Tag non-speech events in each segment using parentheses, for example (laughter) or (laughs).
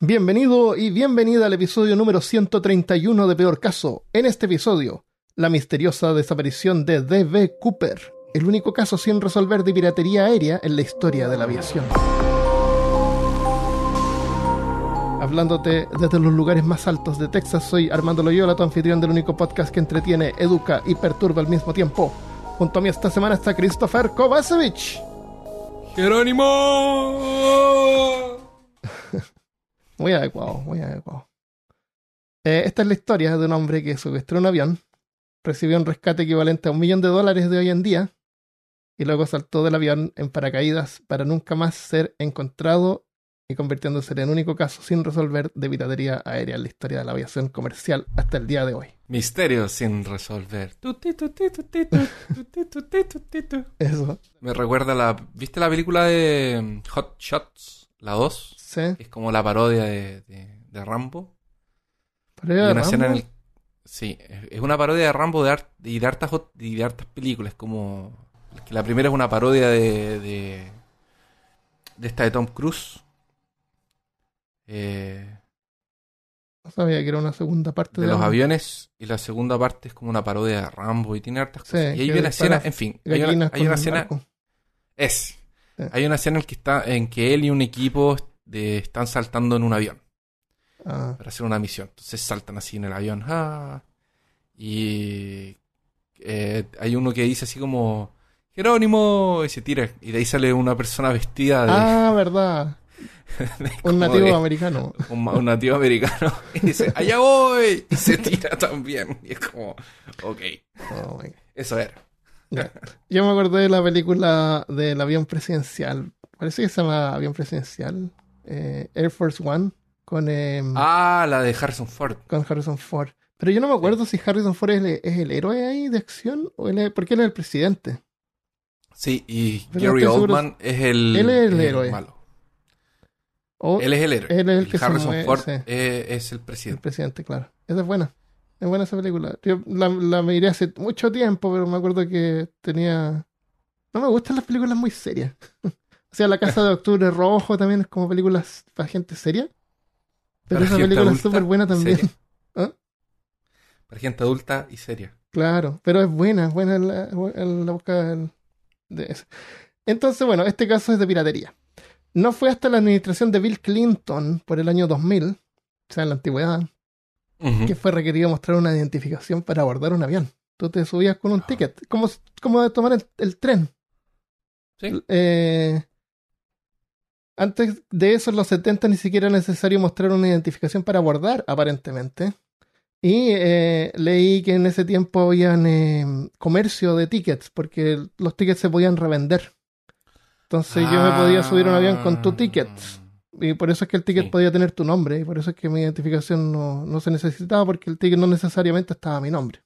Bienvenido y bienvenida al episodio número 131 de Peor Caso. En este episodio, la misteriosa desaparición de D.B. Cooper, el único caso sin resolver de piratería aérea en la historia de la aviación. Hablándote desde los lugares más altos de Texas, soy Armando Loyola, tu anfitrión del único podcast que entretiene, educa y perturba al mismo tiempo. Junto a mí esta semana está Christopher Kovacevic. ¡Jerónimo! Muy adecuado, muy adecuado. Eh, esta es la historia de un hombre que secuestró un avión, recibió un rescate equivalente a un millón de dólares de hoy en día, y luego saltó del avión en paracaídas para nunca más ser encontrado y convirtiéndose en el único caso sin resolver de piratería aérea en la historia de la aviación comercial hasta el día de hoy. Misterio sin resolver. Eso, Me recuerda la. ¿Viste la película de mm, Hot Shots? La 2. Sí. Que es como la parodia de, de, de Rambo. Era una escena en Rambo. el. Sí, es una parodia de Rambo de art- y, de hartas, y de hartas películas. Como. la primera es una parodia de. de, de esta de Tom Cruise. Eh, No sabía que era una segunda parte de los la- aviones y la segunda parte es como una parodia de Rambo y tiene hartas Sí, cosas. Y hay una escena, en fin, hay una, hay una escena, es, Sí. hay una escena en que está, en que él y un equipo de- están saltando en un avión Ah, para hacer una misión. Entonces saltan así en el avión, ah, y eh, hay uno que dice así como Jerónimo y se tira y de ahí sale una persona vestida de, Ah, (laughs) verdad. Un nativo de- americano. (laughs) un, nativo americano (laughs) y dice allá voy y se tira también y es como, ok, Oh, eso era. Ya. Yo me acordé de la película del avión presidencial. Parece que se llama Avión Presidencial. Eh, Air Force One. Con, em, Ah, la de Harrison Ford. con Harrison Ford. Pero yo no me acuerdo si Harrison Ford es el, es el héroe ahí de acción o él es, porque él es el presidente. Sí, y Pero Gary Oldman es el, Él es el héroe. malo. O Él es el héroe. él es el que se Harrison mueve, Ford sí. es, el el presidente. presidente, claro. Esa es buena. Es buena esa película. Yo la, la miré hace mucho tiempo, pero me acuerdo que tenía... No me gustan las películas muy serias. (laughs) o sea, La Casa de Octubre Rojo también es como películas para gente seria. Pero Para esa gente película es súper buena también. (laughs) ¿Ah? Para gente adulta y seria. Claro, pero es buena, es buena la, la búsqueda del- de eso. Entonces, bueno, este caso es de piratería. No fue hasta la administración de Bill Clinton por el año 2000, o sea, en la antigüedad, que fue requerido mostrar una identificación para abordar un avión. Tú te subías con un Ah. ticket, como, como de tomar el, el tren. Sí. Eh, antes de eso, en los 70 ni siquiera era necesario mostrar una identificación para abordar, aparentemente. Y eh, leí que en ese tiempo habían eh, comercio de tickets, porque los tickets se podían revender. Entonces yo me podía subir a un avión con tu ticket. Y por eso es que el ticket Sí. podía tener tu nombre. Y por eso es que mi identificación no, no se necesitaba, porque el ticket no necesariamente estaba a mi nombre.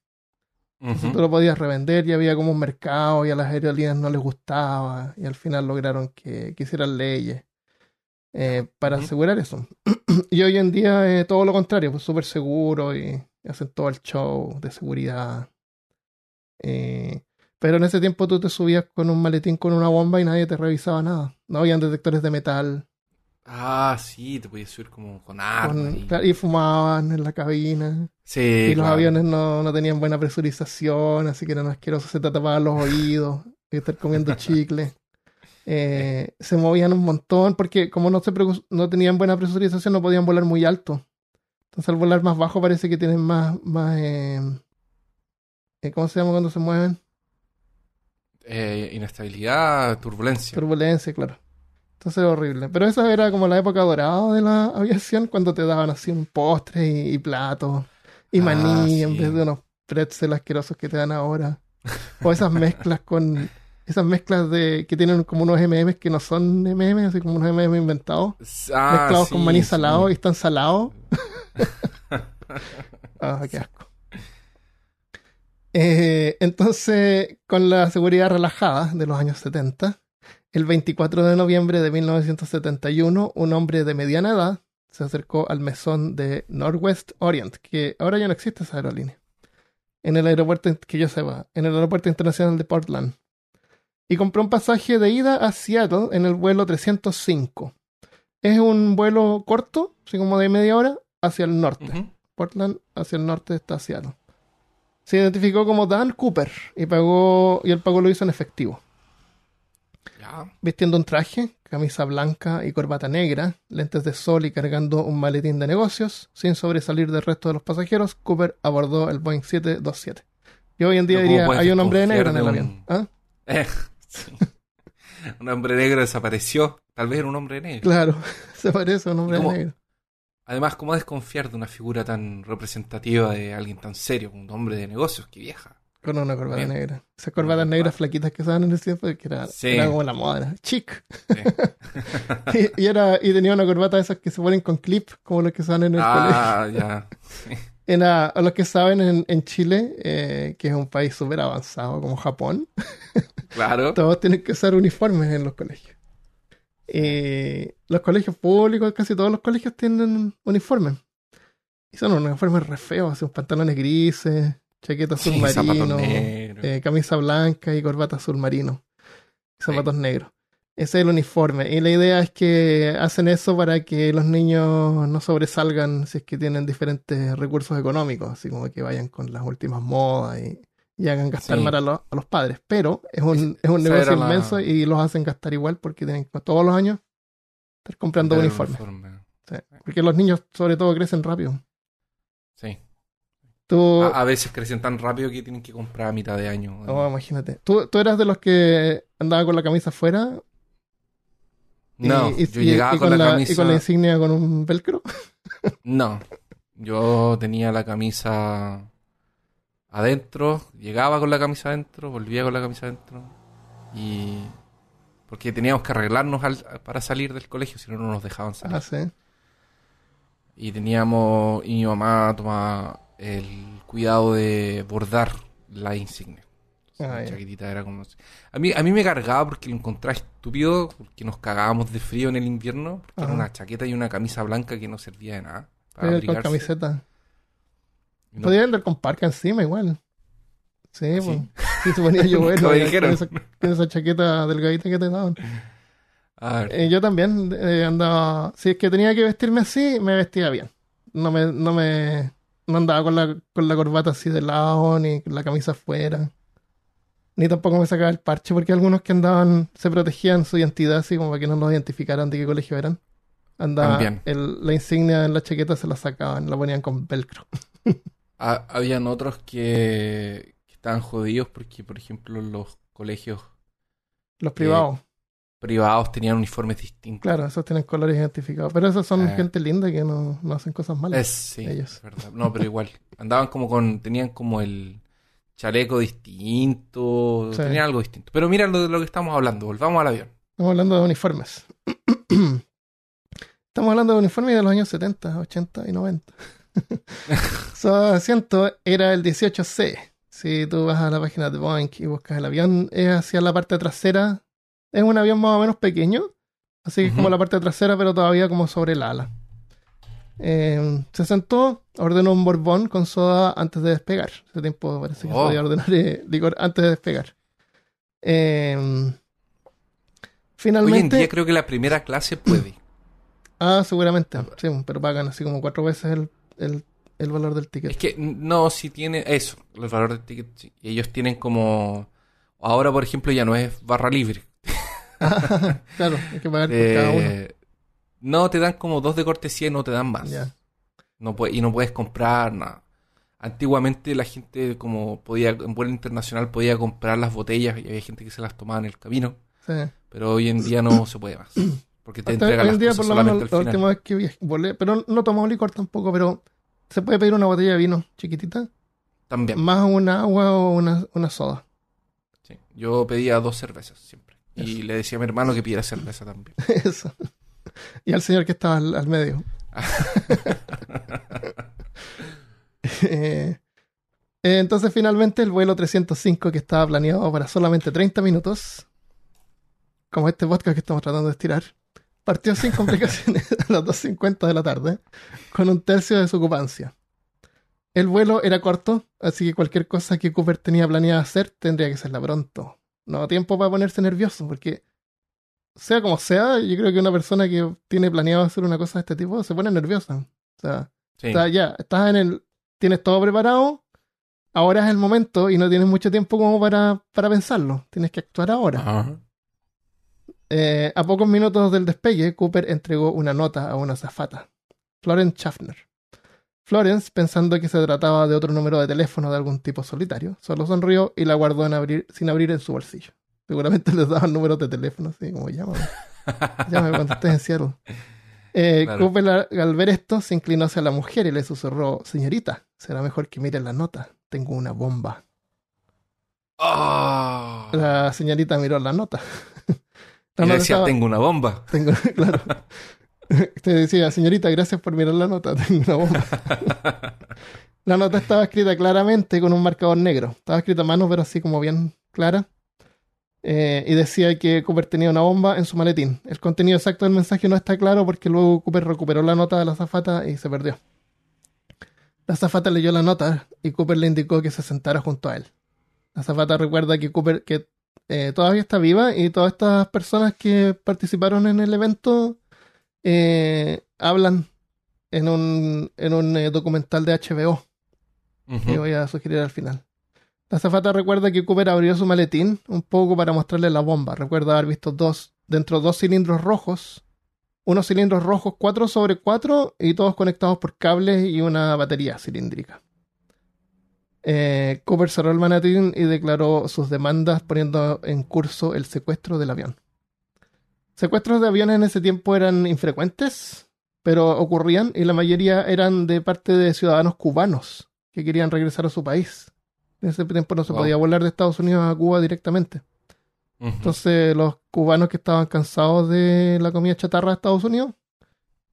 Entonces tú lo podías revender y había como un mercado y a las aerolíneas no les gustaba. Y al final lograron que, que hicieran leyes eh, para asegurar eso. (clears throat) y hoy en día todo lo contrario, pues súper seguro y hacen todo el show de seguridad. Eh, pero en ese tiempo tú te subías con un maletín con una bomba y nadie te revisaba nada. No habían detectores de metal. Ah, sí, te podías subir como con armas. y... fumaban en la cabina. Sí, Y los claro. aviones no, no tenían buena presurización, así que eran asquerosos, se te tapaban los oídos, y estar comiendo (laughs) chicle. Eh, se movían un montón porque como no, se no tenían buena presurización no podían volar muy alto. Entonces al volar más bajo parece que tienen más... más eh, eh, ¿Cómo se llama cuando se mueven? Eh, inestabilidad, turbulencia. Turbulencia, claro. Entonces horrible. Pero esa era como la época dorada de la (laughs) aviación, cuando te daban así un postre y, y platos y Ah, maní en sí. vez de unos pretzel asquerosos que te dan ahora. O esas mezclas con. Esas mezclas de que tienen como unos MMs que no son MMs, así como unos MM inventados, Ah, mezclados sí, con maní sí. salado y están salados. (laughs) Ah, qué asco. Eh, entonces, con la seguridad relajada de los años 70, el 24 de noviembre de 1971, un hombre de mediana edad se acercó al mesón de Northwest Orient, que ahora ya no existe esa aerolínea, en el aeropuerto, que yo sepa, en el aeropuerto internacional de Portland, y compró un pasaje de ida a Seattle en el vuelo 305. Es un vuelo corto, así como de media hora, hacia el norte. Portland hacia el norte está Seattle. Se identificó como Dan Cooper y pagó y el pago lo hizo en efectivo. Ya. Vistiendo un traje, camisa blanca y corbata negra, lentes de sol y cargando un maletín de negocios, sin sobresalir del resto de los pasajeros, Cooper abordó el Boeing 727. Yo hoy en día Pero ¿cómo diría, hay un hombre de negro en el avión. un- ¿Ah? (laughs) Eh, sí. (laughs) Un hombre negro desapareció. Tal vez era un hombre negro. Claro, (laughs) se parece a un hombre negro. Además, ¿cómo desconfiar de una figura tan representativa de alguien tan serio como un hombre de negocios que viaja? Con una corbata Bien. negra. Esas corbatas negras flaquitas que usaban en el tiempo, que era, Sí. era como la moda, chic. Sí. (laughs) y, y era, y tenía una corbata de esas que se ponen con clip, como los que usaban en el colegio. ah, ya. Era, a los que saben, en, en Chile, eh, que es un país súper avanzado como Japón, (laughs) Claro. todos tienen que usar uniformes en los colegios. Y los colegios públicos, casi todos los colegios tienen uniformes. Y son unos uniformes re feos, así, pantalones grises, chaqueta Sí, azul zapatos marino, eh, camisa blanca y corbata azul marino. Y zapatos negros. Ese es el uniforme. Y la idea es que hacen eso para que los niños no sobresalgan si es que tienen diferentes recursos económicos, así como que vayan con las últimas modas y, y hagan gastar Sí. mal a, los- a los padres. Pero es un, es un negocio la- inmenso y los hacen gastar igual porque tienen que todos los años estar comprando uniformes. uniforme. Sí. Porque los niños sobre todo crecen rápido. Sí. Tú, A, a veces crecen tan rápido que tienen que comprar a mitad de año. oh, imagínate. ¿Tú, tú eras de los que andaba con la camisa afuera No, y, yo y- llegaba y con, la, la, camisa. y con la insignia con un velcro. No, yo tenía la camisa adentro, llegaba con la camisa adentro, volvía con la camisa adentro y porque teníamos que arreglarnos al- para salir del colegio, si no no nos dejaban salir. Ah, sí. Y teníamos y mi mamá tomaba el cuidado de bordar la insignia. Ah, chaquetita era como a mí a mí me cargaba porque lo encontraba estúpido, porque nos cagábamos de frío en el invierno, porque era una chaqueta y una camisa blanca que no servía de nada. para con camiseta. No- Podía andar con parca encima igual. Sí, ¿Ah, pues. se ponía dijeron. Con esa, con esa chaqueta delgadita que te daban. (laughs) A ver, Eh, yo también eh, andaba. Si es que tenía que vestirme así, me vestía bien. No me, no me. No andaba con la, con la corbata así de lado, ni la camisa afuera. Ni tampoco me sacaba el parche, porque algunos que andaban se protegían su identidad, así como para que no los identificaran de qué colegio eran. Andaba También. el- la insignia en la chaqueta se la sacaban, la ponían con velcro. ha- (laughs) habían otros que, que estaban jodidos porque, por ejemplo, los colegios Los privados, privados tenían uniformes distintos. claro, esos tienen colores identificados. Pero esos son Eh. gente linda que no, no hacen cosas malas. Es, sí, ellos. es verdad. No, pero igual. Andaban como con. Tenían como el chaleco distinto. Sí. Tenían algo distinto. Pero mira lo de lo que estamos hablando. Volvamos al avión. Estamos hablando de uniformes. (clears throat) Estamos hablando de uniformes de los años 70, 80 y 90. (laughs) Su asiento era el 18C. Si tú vas a la página de Boeing y buscas el avión, es hacia la parte trasera. Es un avión más o menos pequeño. Así que es como la parte trasera, pero todavía como sobre el ala. Eh, se sentó, ordenó un borbón con soda antes de despegar. Ese tiempo parece que se Oh. podía ordenar eh, licor antes de despegar. Eh, Hoy en finalmente. día creo que la primera clase puede. (clears throat) Ah, seguramente. Sí, pero pagan así como cuatro veces el, el, el valor del ticket. Es que no, si tiene eso, el valor del ticket. sí. Ellos tienen como. Ahora, por ejemplo, ya no es barra libre. (laughs) claro, hay que pagar por cada uno. Eh, no, te dan como dos de cortesía y no te dan más. Ya. No puede- y no puedes comprar nada. Antiguamente la gente como podía, en vuelo internacional podía comprar las botellas y había gente que se las tomaba en el camino, Sí. pero hoy en día no se puede más. Porque te Hasta entregan hoy las en día, cosas por lo menos, solamente la al final. última vez que viajé, volé, pero no tomamos licor tampoco, pero se puede pedir una botella de vino chiquitita, También. más un agua o una, una soda. sí. Yo pedía dos cervezas siempre. Y le decía a mi hermano que pidiera cerveza también. (laughs) Eso. Y al señor que estaba al, al medio. (laughs) (laughs) Eh, entonces, finalmente, el vuelo 305, que estaba planeado para solamente 30 minutos, como este podcast que estamos tratando de estirar, partió sin complicaciones (laughs) a las 2.50 de la tarde, con un tercio de su ocupancia. El vuelo era corto, así que cualquier cosa que Cooper tenía planeado hacer tendría que hacerla pronto. No tiempo para ponerse nervioso, porque sea como sea, yo creo que una persona que tiene planeado hacer una cosa de este tipo se pone nerviosa. O sea, Sí. ya, estás en el, tienes todo preparado, ahora es el momento y no tienes mucho tiempo como para, para pensarlo. Tienes que actuar ahora. Ajá. Eh, a pocos minutos del despegue, Cooper entregó una nota a una azafata, Florence Schaffner. Florence, pensando que se trataba de otro número de teléfono de algún tipo solitario, solo sonrió y la guardó en abrir, sin abrir en su bolsillo. Seguramente (laughs) les daban números de teléfono, así como llámame. Llámame cuando estés en Seattle. Eh, Claro. Cooper, al- al ver esto, se inclinó hacia la mujer y le susurró: Señorita, será mejor que mire la nota. Tengo una bomba. Ah. La señorita miró la nota. (laughs) La nota decía, estaba- tengo una bomba. (laughs) Tengo, claro. (laughs) Te decía, señorita, gracias por mirar la nota. Tengo una bomba. La nota estaba escrita claramente con un marcador negro. Estaba escrita a mano, pero así como bien clara. Eh, y decía que Cooper tenía una bomba en su maletín. El contenido exacto del mensaje no está claro porque luego Cooper recuperó la nota de la azafata y se perdió. La azafata leyó la nota y Cooper le indicó que se sentara junto a él. La azafata recuerda que Cooper que eh, todavía está viva y todas estas personas que participaron en el evento eh, hablan en un, en un documental de HBO que voy a sugerir al final. La azafata recuerda que Cooper abrió su maletín un poco para mostrarle la bomba. Recuerda haber visto dos, dentro dos cilindros rojos, unos cilindros rojos 4 sobre 4 y todos conectados por cables y una batería cilíndrica. Eh, Cooper cerró el maletín y declaró sus demandas poniendo en curso el secuestro del avión. Secuestros de aviones en ese tiempo eran infrecuentes, pero ocurrían y la mayoría eran de parte de ciudadanos cubanos que querían regresar a su país. En ese tiempo no se Wow. podía volar de Estados Unidos a Cuba directamente. Entonces los cubanos que estaban cansados de la comida chatarra de Estados Unidos,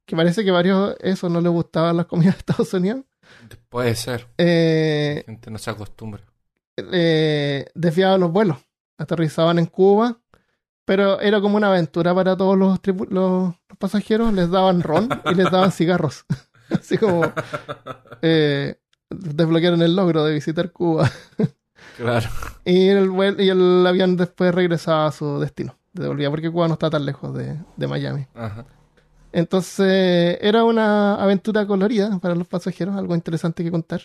que parece que varios eso no les gustaban las comidas de Estados Unidos, Puede ser. eh, La gente no se acostumbra. eh, desviaban los vuelos, aterrizaban en Cuba, pero era como una aventura para todos los, tripu- los, los pasajeros, les daban ron y les daban (laughs) cigarros. (laughs) Así como eh, desbloquearon el logro de visitar Cuba. (laughs) Claro. Y el, y el avión después regresaba a su destino. Devolvía porque Cuba no está tan lejos de, de Miami. Ajá. Entonces era una aventura colorida para los pasajeros, algo interesante que contar.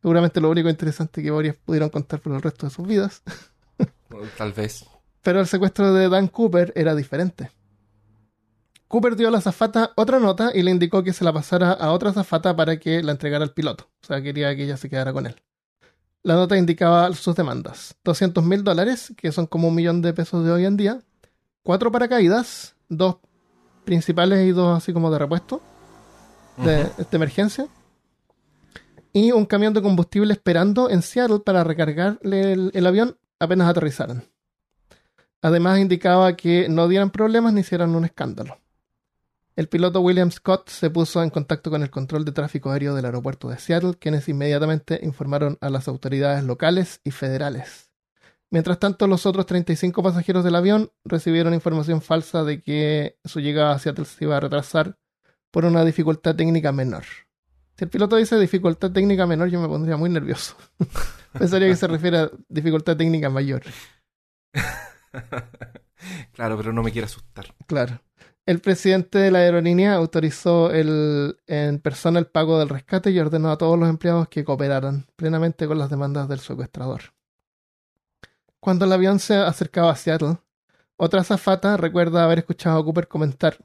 Seguramente lo único interesante que varios pudieron contar por el resto de sus vidas. Tal vez. Pero el secuestro de Dan Cooper era diferente. Cooper dio a la azafata otra nota y le indicó que se la pasara a otra azafata para que la entregara al piloto. O sea, quería que ella se quedara con él. La nota indicaba sus demandas. 200 mil dólares, que son como un millón de pesos de hoy en día. Cuatro paracaídas, dos principales y dos así como de repuesto, de, de emergencia. Y un camión de combustible esperando en Seattle para recargarle el, el avión apenas aterrizaran. Además indicaba que no dieran problemas ni hicieran un escándalo. El piloto William Scott se puso en contacto con el control de tráfico aéreo del aeropuerto de Seattle, quienes inmediatamente informaron a las autoridades locales y federales. Mientras tanto, los otros 35 pasajeros del avión recibieron información falsa de que su llegada a Seattle se iba a retrasar por una dificultad técnica menor. Si el piloto dice dificultad técnica menor, yo me pondría muy nervioso. (laughs) Pensaría que se refiere a dificultad técnica mayor. (laughs) claro, pero no me quiere asustar. Claro. El presidente de la aerolínea autorizó el, en persona el pago del rescate y ordenó a todos los empleados que cooperaran plenamente con las demandas del secuestrador. Cuando el avión se acercaba a Seattle, otra azafata recuerda haber escuchado a Cooper comentar: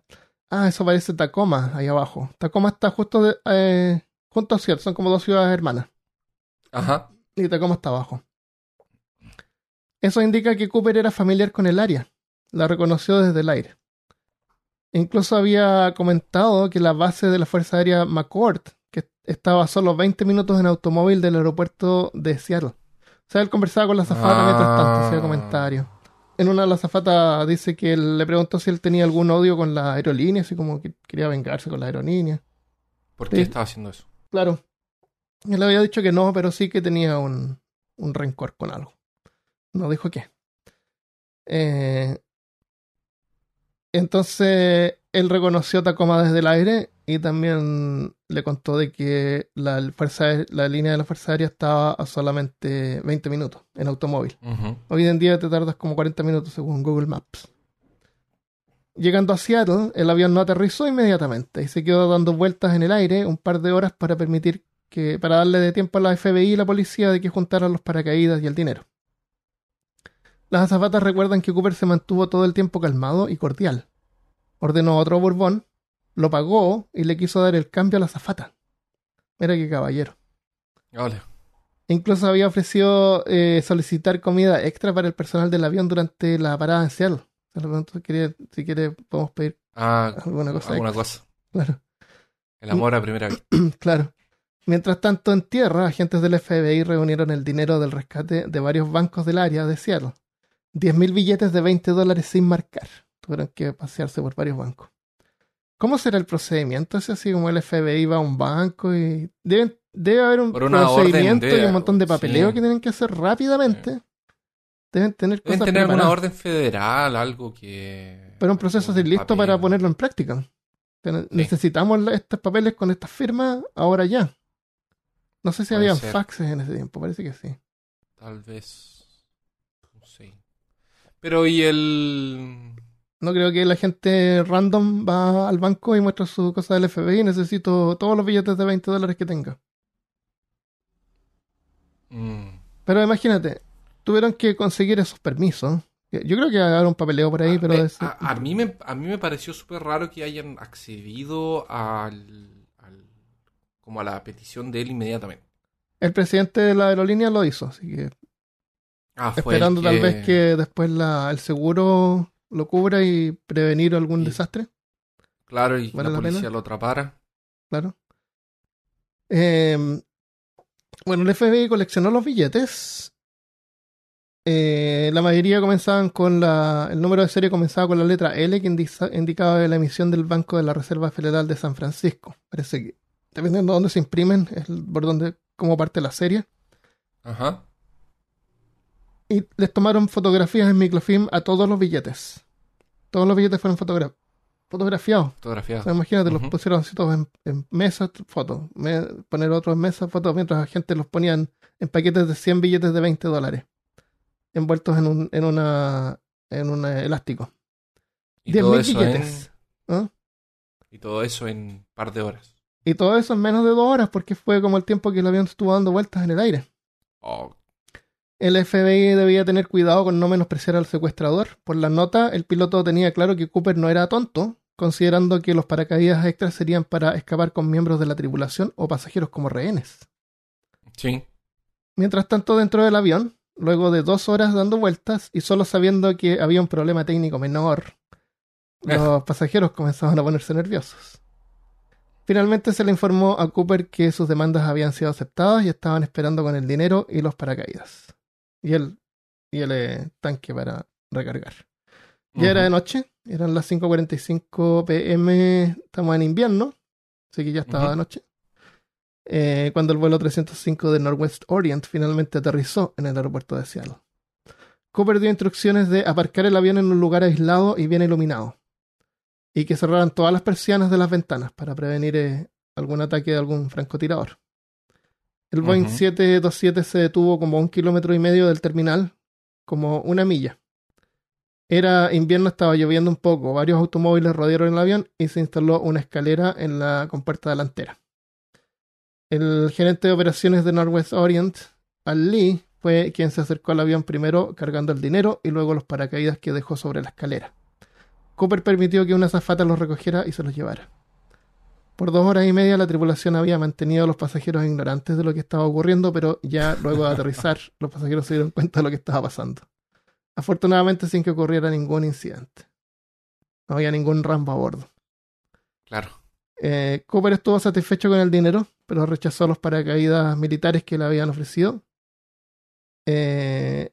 Ah, eso parece Tacoma, ahí abajo. Tacoma está justo de- eh, junto a Seattle, son como dos ciudades hermanas. Ajá. Y Tacoma está abajo. Eso indica que Cooper era familiar con el área. La reconoció desde el aire. Incluso había comentado que la base de la Fuerza Aérea McCord, que estaba a solo 20 minutos en automóvil del aeropuerto de Seattle. O sea, él conversaba con la azafata Ah. mientras tanto, hacía comentarios. En una de las azafatas dice que él le preguntó si él tenía algún odio con la aerolínea, así como que quería vengarse con la aerolínea. ¿Por qué Sí. estaba haciendo eso? Claro. Él había dicho que no, pero sí que tenía un, un rencor con algo. No dijo qué. Eh, entonces, él reconoció Tacoma desde el aire y también le contó de que la, fuerza, la línea de la Fuerza Aérea estaba a solamente 20 minutos en automóvil. Hoy en día te tardas como 40 minutos según Google Maps. Llegando a Seattle, el avión no aterrizó inmediatamente y se quedó dando vueltas en el aire un par de horas para permitir que, para darle de tiempo a la FBI y la policía de que juntaran los paracaídas y el dinero. Las azafatas recuerdan que Cooper se mantuvo todo el tiempo calmado y cordial. Ordenó otro bourbon, lo pagó y le quiso dar el cambio a la azafata. Mira qué caballero. Hola. Incluso había ofrecido eh, solicitar comida extra para el personal del avión durante la parada en Seattle. Se lo pregunto, si quiere podemos pedir Ah, alguna cosa. alguna extra. cosa. Claro. El amor a primera vista. (clears throat) Claro. Mientras tanto, en tierra, agentes del FBI reunieron el dinero del rescate de varios bancos del área de Seattle. 10.000 billetes de 20 dólares sin marcar. Tuvieron que pasearse por varios bancos. ¿Cómo será el procedimiento? Es así como el FBI va a un banco y deben- debe haber un procedimiento de- y un montón de papeleo sí. que tienen que hacer rápidamente. Deben tener Deben cosas tener alguna preparadas, orden federal, algo que. pero un proceso así listo papel. para ponerlo en práctica. Necesitamos estos papeles con estas firmas ahora ya. No sé si Puede habían ser. faxes en ese tiempo, parece que sí. Tal vez. No sé. Pero y el. No creo que la gente random va al banco y muestra su cosa del FBI. Necesito todos los billetes de 20 dólares que tenga. Mm, Pero imagínate, tuvieron que conseguir esos permisos. Yo creo que habrá un papeleo por ahí, pero a, es- a- a mí me, a mí me pareció súper raro que hayan accedido al, al- como a la petición de él inmediatamente. el presidente de la aerolínea lo hizo. Así que Ah, esperando tal vez que después la- el seguro lo cubra y prevenir algún Y- desastre. Claro, y ¿Vale la la policía pena? lo atrapara. Claro. Eh, bueno, el FBI coleccionó los billetes. Eh, la mayoría comenzaban con la. El número de serie comenzaba con la letra L que indiza- indicaba la emisión del Banco de la Reserva Federal de San Francisco. Parece que, dependiendo de dónde se imprimen, es por donde, cómo parte la serie. Ajá. Y les tomaron fotografías en microfilm a todos los billetes. Todos los billetes fueron fotogra- fotografiados. Fotografiado. O sea, imagínate, los Ujú. pusieron así todos en, en mesas, fotos. Me- poner otros en mesas, fotos, mientras la gente los ponían en paquetes de 100 billetes de 20 dólares. Envueltos en un, en una, en un eh, elástico. y 10.000 todo eso billetes. ¿ah? en, y todo eso en un par de horas. Y todo eso en menos de dos horas, porque fue como el tiempo que el avión estuvo dando vueltas en el aire. Oh, El FBI debía tener cuidado con no menospreciar al secuestrador. Por la nota, el piloto tenía claro que Cooper no era tonto, considerando que los paracaídas extras serían para escapar con miembros de la tripulación o pasajeros como rehenes. sí. Mientras tanto, dentro del avión, luego de dos horas dando vueltas y solo sabiendo que había un problema técnico menor, los pasajeros comenzaban a ponerse nerviosos. Finalmente se le informó a Cooper que sus demandas habían sido aceptadas y estaban esperando con el dinero y los paracaídas. Y el, y el eh, tanque para recargar. Ya era de noche, eran las 5.45 pm, estamos en invierno, así que ya estaba de noche. Eh, cuando el vuelo 305 de Northwest Orient finalmente aterrizó en el aeropuerto de Seattle. Cooper dio instrucciones de aparcar el avión en un lugar aislado y bien iluminado, y que cerraran todas las persianas de las ventanas para prevenir eh, algún ataque de algún francotirador. El Boeing Ujú. 727 se detuvo como a un kilómetro y medio del terminal, como una milla. Era invierno, estaba lloviendo un poco, varios automóviles rodearon el avión y se instaló una escalera en la compuerta delantera. El gerente de operaciones de Northwest Orient, Al Lee, fue quien se acercó al avión primero cargando el dinero y luego los paracaídas que dejó sobre la escalera. Cooper permitió que una azafata los recogiera y se los llevara. Por dos horas y media la tripulación había mantenido a los pasajeros ignorantes de lo que estaba ocurriendo, pero ya luego de aterrizar (laughs) los pasajeros se dieron cuenta de lo que estaba pasando. Afortunadamente sin que ocurriera ningún incidente. No había ningún rambo a bordo. Claro. Eh, Cooper estuvo satisfecho con el dinero, pero rechazó los paracaídas militares que le habían ofrecido. Eh,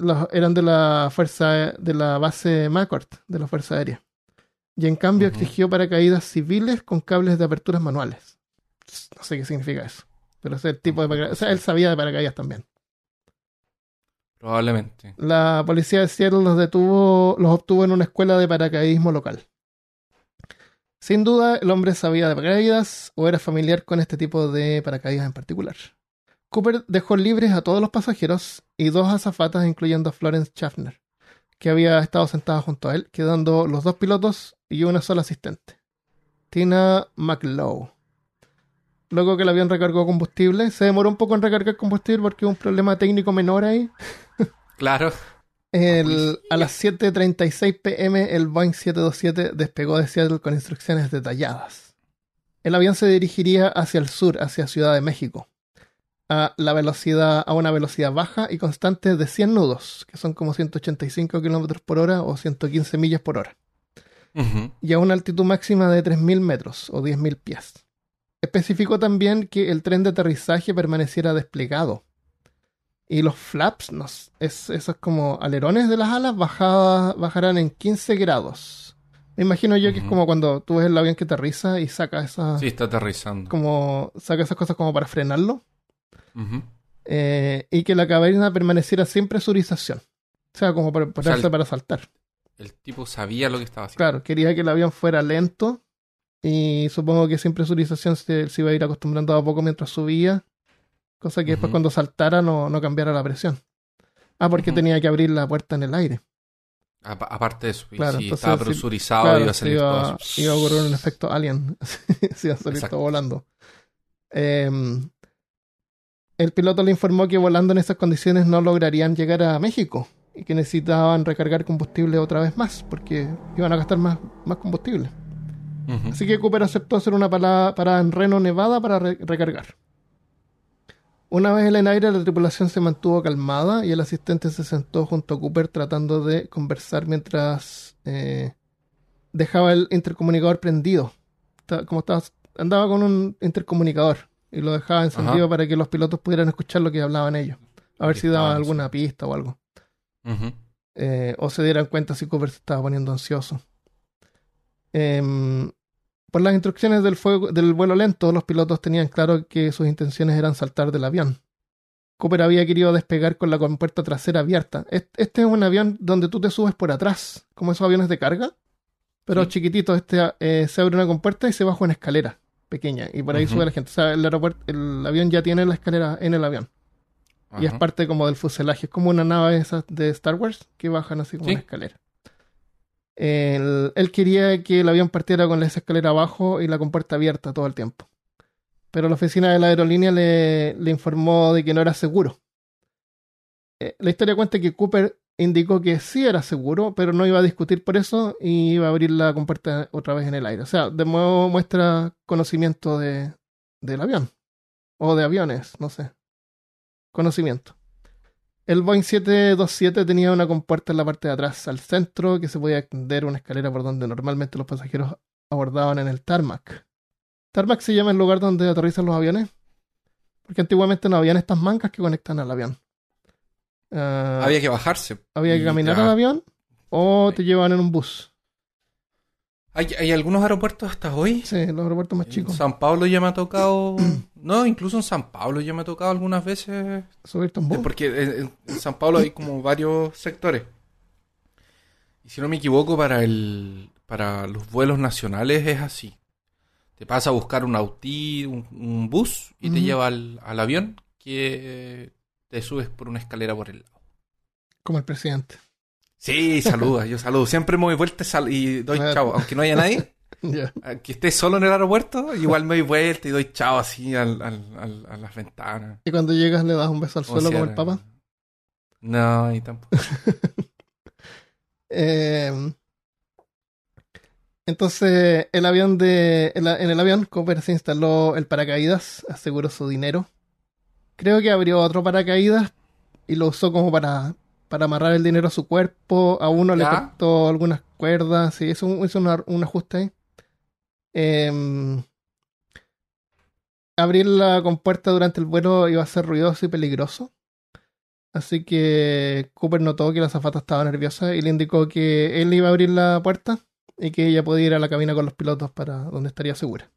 los- eran de la fuerza de la base McCord, de la Fuerza Aérea. Y en cambio exigió paracaídas civiles con cables de aperturas manuales. No sé qué significa eso. Pero ese es el tipo de paracaídas. O sea, él sabía de paracaídas también. Probablemente. La policía de Seattle los detuvo, los obtuvo en una escuela de paracaidismo local. Sin duda, el hombre sabía de paracaídas o era familiar con este tipo de paracaídas en particular. Cooper dejó libres a todos los pasajeros y dos azafatas, incluyendo a Florence Schaffner, que había estado sentada junto a él, quedando los dos pilotos y una sola asistente, Tina McLeod. Luego que el avión recargó combustible, se demoró un poco en recargar combustible porque hubo un problema técnico menor ahí. Claro. El- a las 7.36 pm, el Boeing 727 despegó de Seattle con instrucciones detalladas. El avión se dirigiría hacia el sur, hacia Ciudad de México, a, la velocidad, a una velocidad baja y constante de 100 nudos, que son como 185 kilómetros por hora o 115 millas por hora, Y a una altitud máxima de 3.000 metros o 10.000 pies. Especificó también que el tren de aterrizaje permaneciera desplegado y los flaps, es, esos como alerones de las alas, bajada- bajarán en 15 grados. Me imagino yo que es como cuando tú ves el avión que aterriza y saca esa, Sí, está aterrizando. como, saca esas cosas como para frenarlo. Eh, y que la cabina permaneciera sin presurización. O sea, como para el- para saltar. El tipo sabía lo que estaba haciendo. Claro, quería que el avión fuera lento y supongo que sin presurización se, se iba a ir acostumbrando a poco mientras subía, cosa que después cuando saltara no, no cambiara la presión. Ah, porque tenía que abrir la puerta en el aire. Apa- aparte de eso, y Claro, si entonces, estaba presurizado, Claro, iba a salir iba, todo así. iba a ocurrir un efecto alien. (laughs) se iba a salir Exacto. todo volando. Em, el piloto le informó que volando en esas condiciones no lograrían llegar a México y que necesitaban recargar combustible otra vez más porque iban a gastar más, más combustible. Así que Cooper aceptó hacer una parada, parada en Reno, Nevada para re- recargar. Una vez en el aire, la tripulación se mantuvo calmada y el asistente se sentó junto a Cooper tratando de conversar mientras eh, dejaba el intercomunicador prendido. Como estaba, andaba con un intercomunicador y lo dejaba encendido Ajá. para que los pilotos pudieran escuchar lo que hablaban ellos. A ver si daban estaban, alguna pista o algo. Eh, o se dieran cuenta si Cooper se estaba poniendo ansioso. Em, por las instrucciones del, fuego, del vuelo lento, los pilotos tenían claro que sus intenciones eran saltar del avión. Cooper había querido despegar con la compuerta trasera abierta. Est- Este es un avión donde tú te subes por atrás, como esos aviones de carga, pero Sí. chiquitito. Este eh, se abre una compuerta y se baja una escalera pequeña y por ahí sube la gente. O sea, el aeropuerto, el avión ya tiene la escalera en el avión y es parte como del fuselaje. Es como una nave esas de Star Wars que bajan así como Sí. una escalera. Él, él quería que el avión partiera con esa escalera abajo y la compuerta abierta todo el tiempo. Pero la oficina de la aerolínea le, le informó de que no era seguro. Eh, la historia cuenta que Cooper indicó que sí era seguro, pero no iba a discutir por eso y iba a abrir la compuerta otra vez en el aire. O sea, de nuevo muestra conocimiento de, del avión. O de aviones, no sé conocimiento. El Boeing 727 tenía una compuerta en la parte de atrás, al centro, que se podía extender una escalera por donde normalmente los pasajeros abordaban en el tarmac. Tarmac se llama el lugar donde aterrizan los aviones, porque antiguamente no habían estas mancas que conectan al avión. Ah, Había que bajarse. había que caminar ya- al avión o te llevaban en un bus. ¿Hay, hay algunos aeropuertos hasta hoy? Sí, los aeropuertos más En chicos. San Pablo ya me ha tocado. (clears throat) no, incluso en San Pablo ya me ha tocado algunas veces. Un bus. Porque en, San Pablo hay como varios sectores. Y si no me equivoco, para el para los vuelos nacionales es así. Te pasa a buscar un autí, un, un bus y te lleva al, al avión que te subes por una escalera por el lado. Como el presidente. Sí, saluda, yo saludo. Siempre me doy vuelta y doy chao. Aunque no haya nadie, (laughs) Ya. que esté solo en el aeropuerto, igual me doy vuelta y doy chao así al- al- al- a las ventanas. Y cuando llegas le das un beso al Como suelo como el papa. No, y tampoco. (laughs) Eh, entonces, el avión de. En, la- en el avión, Cooper se instaló el paracaídas, aseguró su dinero. Creo que abrió otro paracaídas y lo usó como para, para amarrar el dinero a su cuerpo. A uno le cortó algunas cuerdas. Sí, hizo un, hizo una- un ajuste ahí. Em, abrir la compuerta durante el vuelo iba a ser ruidoso y peligroso. Así que Cooper notó que la azafata estaba nerviosa y le indicó que él iba a abrir la puerta y que ella podía ir a la cabina con los pilotos para donde estaría segura.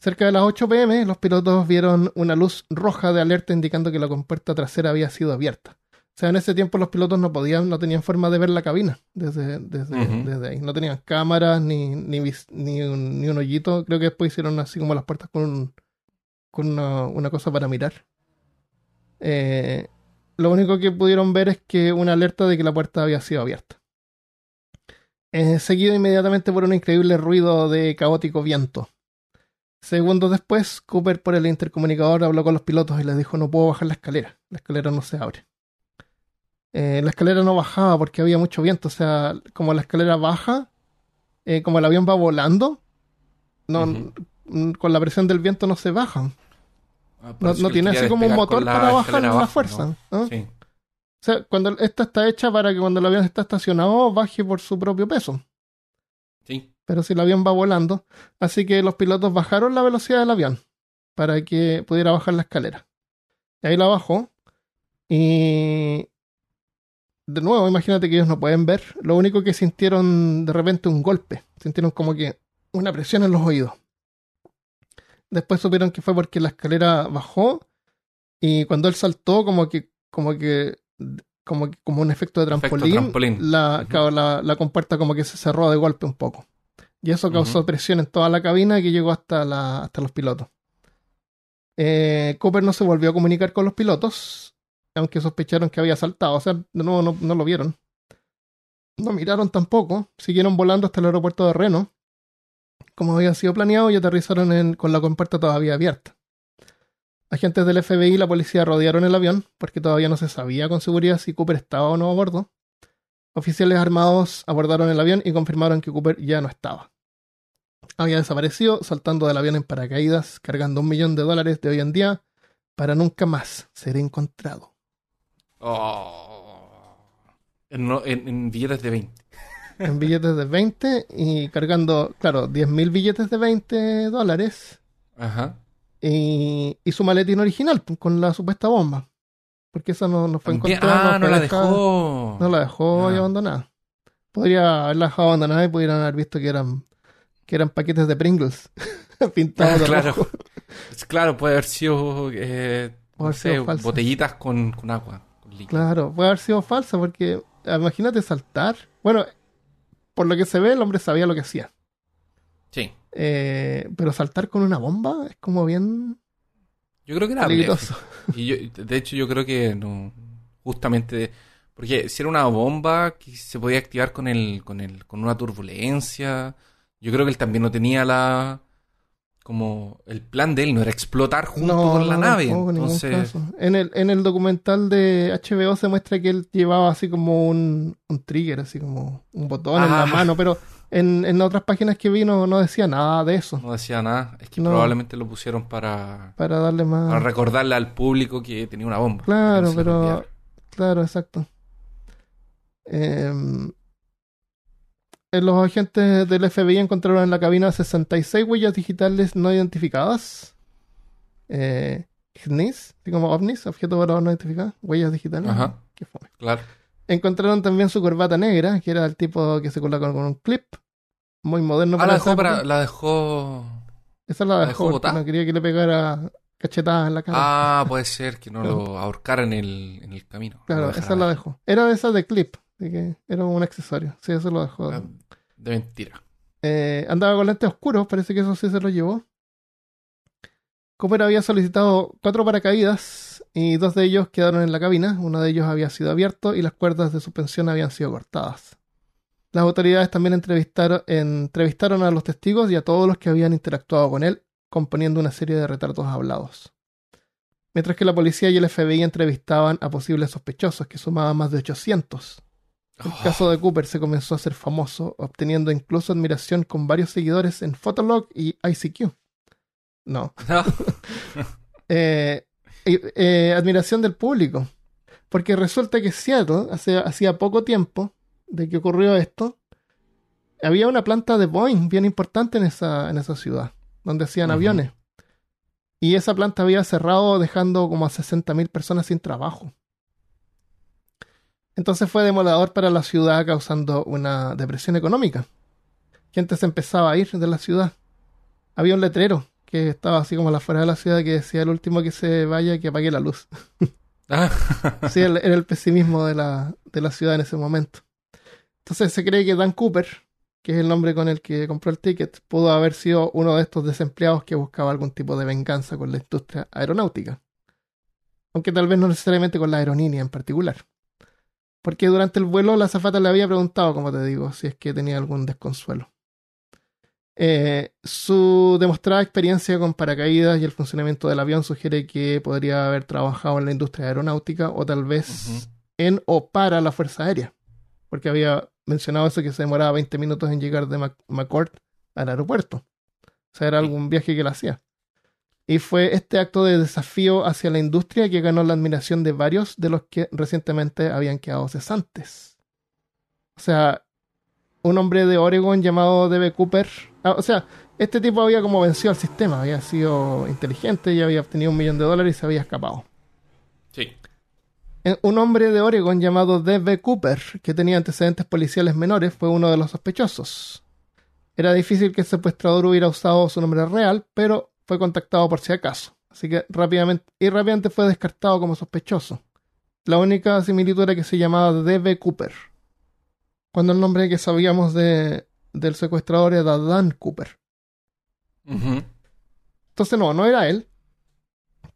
Cerca de las 8 pm, los pilotos vieron una luz roja de alerta indicando que la compuerta trasera había sido abierta. O sea, en ese tiempo los pilotos no podían, no tenían forma de ver la cabina desde, desde, Ujú. desde ahí. No tenían cámaras ni, ni, ni, un, ni un hoyito. Creo que después hicieron así como las puertas con, un- con una, una cosa para mirar. Eh, lo único que pudieron ver es que una alerta de que la puerta había sido abierta. Eh, seguido inmediatamente por un increíble ruido de caótico viento. Segundos después, Cooper por el intercomunicador habló con los pilotos y les dijo no puedo bajar la escalera, la escalera no se abre. Eh, la escalera no bajaba porque había mucho viento, o sea, como la escalera baja, eh, como el avión va volando, no, con la presión del viento no se baja. Ah, No, tiene así como un motor para bajar la fuerza. Sí. O sea, cuando esta está hecha para que cuando el avión está estacionado baje por su propio peso. Sí. Pero si el avión va volando. Así que los pilotos bajaron la velocidad del avión para que pudiera bajar la escalera. Y ahí la bajó. Y de nuevo, imagínate que ellos no pueden ver. Lo único que sintieron de repente un golpe. Sintieron como que una presión en los oídos. Después supieron que fue porque la escalera bajó y cuando él saltó como que como que como que- como un efecto de Efecto trampolín. La, la, la compuerta como que se cerró de golpe un poco. Y eso causó presión en toda la cabina que llegó hasta, la, hasta los pilotos. Eh, Cooper no se volvió a comunicar con los pilotos, aunque sospecharon que había saltado. O sea, de nuevo no, no lo vieron. No miraron tampoco. Siguieron volando hasta el aeropuerto de Reno, como había sido planeado, y aterrizaron en- con la compuerta todavía abierta. Agentes del FBI y la policía rodearon el avión porque todavía no se sabía con seguridad si Cooper estaba o no a bordo. Oficiales armados abordaron el avión y confirmaron que Cooper ya no estaba. Había desaparecido saltando del avión en paracaídas, cargando un millón de dólares de hoy en día para nunca más ser encontrado. Oh. En, no- en- en billetes de 20. (laughs) En billetes de 20 y cargando, claro, 10.000 billetes de 20 dólares Ajá. y, y su maletín original pues, con la supuesta bomba. Porque esa no, no fue encontrada. ah, no la dejó. No la dejó abandonada. Podría haberla dejado abandonada y pudieran haber visto que eran, que eran paquetes de Pringles (laughs) pintados de Claro. rojo. Claro, puede haber sido, eh, Puede haber sido botellitas con, con agua. Líquido. Claro, puede haber sido falsa porque ah, imagínate saltar. Bueno, por lo que se ve, el hombre sabía lo que hacía. Sí. Eh, pero saltar con una bomba es como bien Yo creo que era peligroso. Y yo, de hecho, yo creo que no. Justamente. Porque si era una bomba que se podía activar con el, con el, con una turbulencia. Yo creo que él también no tenía la. Como el plan de él no era explotar junto con la no, nave. ningún Entonces. En el, en el documental de HBO se muestra que él llevaba así como un, un trigger, así como un botón en la mano, pero en, en otras páginas que vi no, no decía nada de eso. no decía nada. Es que No. probablemente lo pusieron para, Para darle más. para recordarle al público que tenía una bomba. Claro, no pero-. Claro, exacto. Eh, los agentes del FBI encontraron en la cabina 66 huellas digitales no identificadas. Eh, GNIS, así como ovnis, objetos voladores no identificados, huellas digitales. Ajá. Qué fome. Claro. Encontraron también su corbata negra, que era el tipo que se coloca con un clip. Muy moderno Ah, para la dejó, para, la dejó. Esa la la dejó no quería que le pegara cachetadas en la cara. Ah, puede ser que no lo ahorcara en el, en el camino. claro, esa la dejó. Era de esas de clip, así que era un accesorio. Sí, eso lo dejó. Ah, De mentira. Eh, andaba con lentes oscuros, parece que eso sí se lo llevó. Cooper había solicitado cuatro paracaídas y dos de ellos quedaron en la cabina. Uno de ellos había sido abierto y las cuerdas de suspensión habían sido cortadas. Las autoridades también entrevistaron, entrevistaron a los testigos y a todos los que habían interactuado con él, componiendo una serie de retratos hablados. Mientras que la policía y el FBI entrevistaban a posibles sospechosos, que sumaban más de 800. El Oh, caso de Cooper se comenzó a hacer famoso, obteniendo incluso admiración con varios seguidores en Fotolog y ICQ. No. no. (laughs) Eh, eh, eh, admiración del público. Porque resulta que Seattle, hace, hacía poco tiempo de que ocurrió esto, había una planta de Boeing bien importante en esa, en esa ciudad, donde hacían aviones. Y esa planta había cerrado dejando como a 60.000 personas sin trabajo. Entonces fue demoledor para la ciudad, causando una depresión económica. Gente se empezaba a ir de la ciudad. Había un letrero que estaba así como a la afuera de la ciudad que decía el último que se vaya que apague la luz. Ah, Sí, era el pesimismo de la, de la ciudad en ese momento. Entonces se cree que Dan Cooper, que es el nombre con el que compró el ticket, pudo haber sido uno de estos desempleados que buscaba algún tipo de venganza con la industria aeronáutica. aunque tal vez no necesariamente con la aerolínea en particular. Porque durante el vuelo la azafata le había preguntado, como te digo, si es que tenía algún desconsuelo. Eh, su demostrada experiencia con paracaídas y el funcionamiento del avión sugiere que podría haber trabajado en la industria aeronáutica o tal vez en o para la Fuerza Aérea. Porque había mencionado eso que se demoraba 20 minutos en llegar de McCord al aeropuerto. O sea, era algún viaje que él hacía. Y fue este acto de desafío hacia la industria que ganó la admiración de varios de los que recientemente habían quedado cesantes. O sea, un hombre de Oregon llamado D.B. Cooper. ah, o sea, este tipo había como vencido al sistema, había sido inteligente y había obtenido un millón de dólares y se había escapado. Sí. Un hombre de Oregon llamado D.B. Cooper, que tenía antecedentes policiales menores, fue uno de los sospechosos. Era difícil que el secuestrador hubiera usado su nombre real, pero fue contactado por si acaso. Así que rápidamente, y rápidamente fue descartado como sospechoso. La única similitud era que se llamaba D.B. Cooper. Cuando el nombre que sabíamos de, del secuestrador era Dan Cooper. Entonces no, no era él.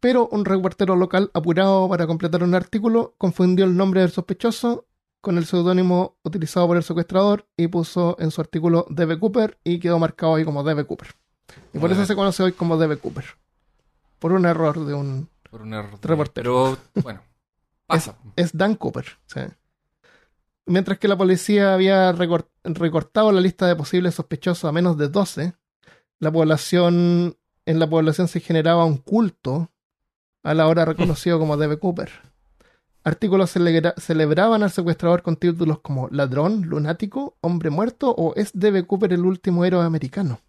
Pero un reportero local apurado para completar un artículo confundió el nombre del sospechoso con el seudónimo utilizado por el secuestrador y puso en su artículo D.B. Cooper y quedó marcado ahí como D.B. Cooper. Y por eso bien. se conoce hoy como D.B. Cooper. Por un error de un... Por un error. de- Reportero. Pero, bueno. (laughs) Pasa. Es Dan Cooper. sí. Mientras que la policía había recor- recortado la lista de posibles sospechosos a menos de 12, la población, en la población se generaba un culto a la hora reconocido (laughs) como D.B. Cooper. Artículos celebraban al secuestrador con títulos como ladrón, lunático, hombre muerto o es D.B. Cooper el último héroe americano.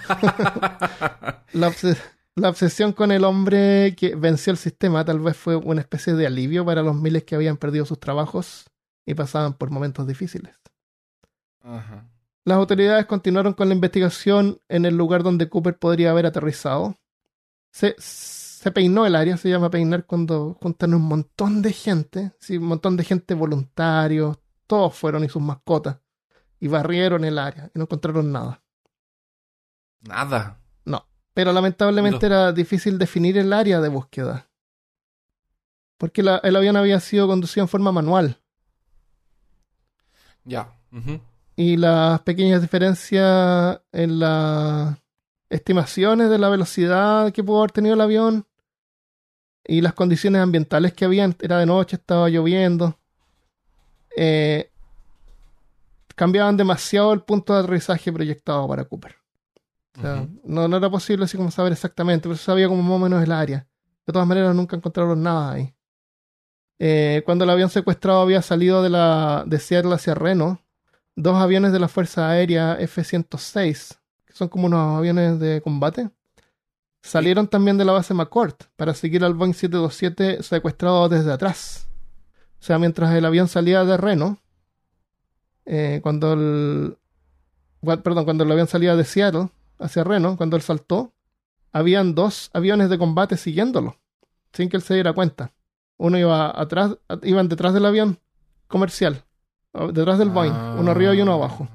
(laughs) La, obse- la obsesión con el hombre que venció el sistema tal vez fue una especie de alivio para los miles que habían perdido sus trabajos y pasaban por momentos difíciles. Ajá. Las autoridades continuaron con la investigación en el lugar donde Cooper podría haber aterrizado. Se, se peinó el área, se llama peinar cuando juntan un montón de gente, sí, un montón de gente voluntarios, todos fueron y sus mascotas, y barrieron el área y no encontraron nada. Nada. Pero lamentablemente No. era difícil definir el área de búsqueda. Porque la- el avión había sido conducido en forma manual. Ya. Y las pequeñas diferencias en las estimaciones de la velocidad que pudo haber tenido el avión y las condiciones ambientales que habían, era de noche, estaba lloviendo, eh, cambiaban demasiado el punto de aterrizaje proyectado para Cooper. No, no era posible así como saber exactamente, pero se sabía como más o menos el área. De todas maneras, nunca encontraron nada ahí. Eh, cuando el avión secuestrado había salido de, la, de Seattle hacia Reno, dos aviones de la Fuerza Aérea F-106, que son como unos aviones de combate, salieron también de la base McCord para seguir al Boeing 727 secuestrado desde atrás. O sea, mientras el avión salía de Reno, eh, cuando el. Perdón, cuando el avión salía de Seattle hacia Reno, cuando él saltó, habían dos aviones de combate siguiéndolo, sin que él se diera cuenta. Uno iba atrás, iban detrás del avión comercial, o detrás del Boeing, uno arriba y uno abajo.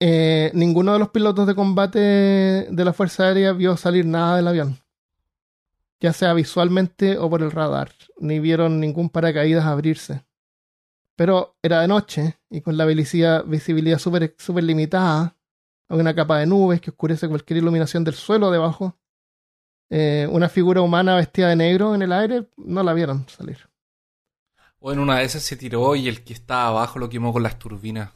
Eh, ninguno de los pilotos de combate de la Fuerza Aérea vio salir nada del avión, ya sea visualmente o por el radar, ni vieron ningún paracaídas abrirse. Pero era de noche y con la visibilidad, súper súper limitada, una capa de nubes que oscurece cualquier iluminación del suelo debajo. eh, una figura humana vestida de negro en el aire, no la vieron salir. O en una de esas se tiró y el que estaba abajo lo quemó con las turbinas.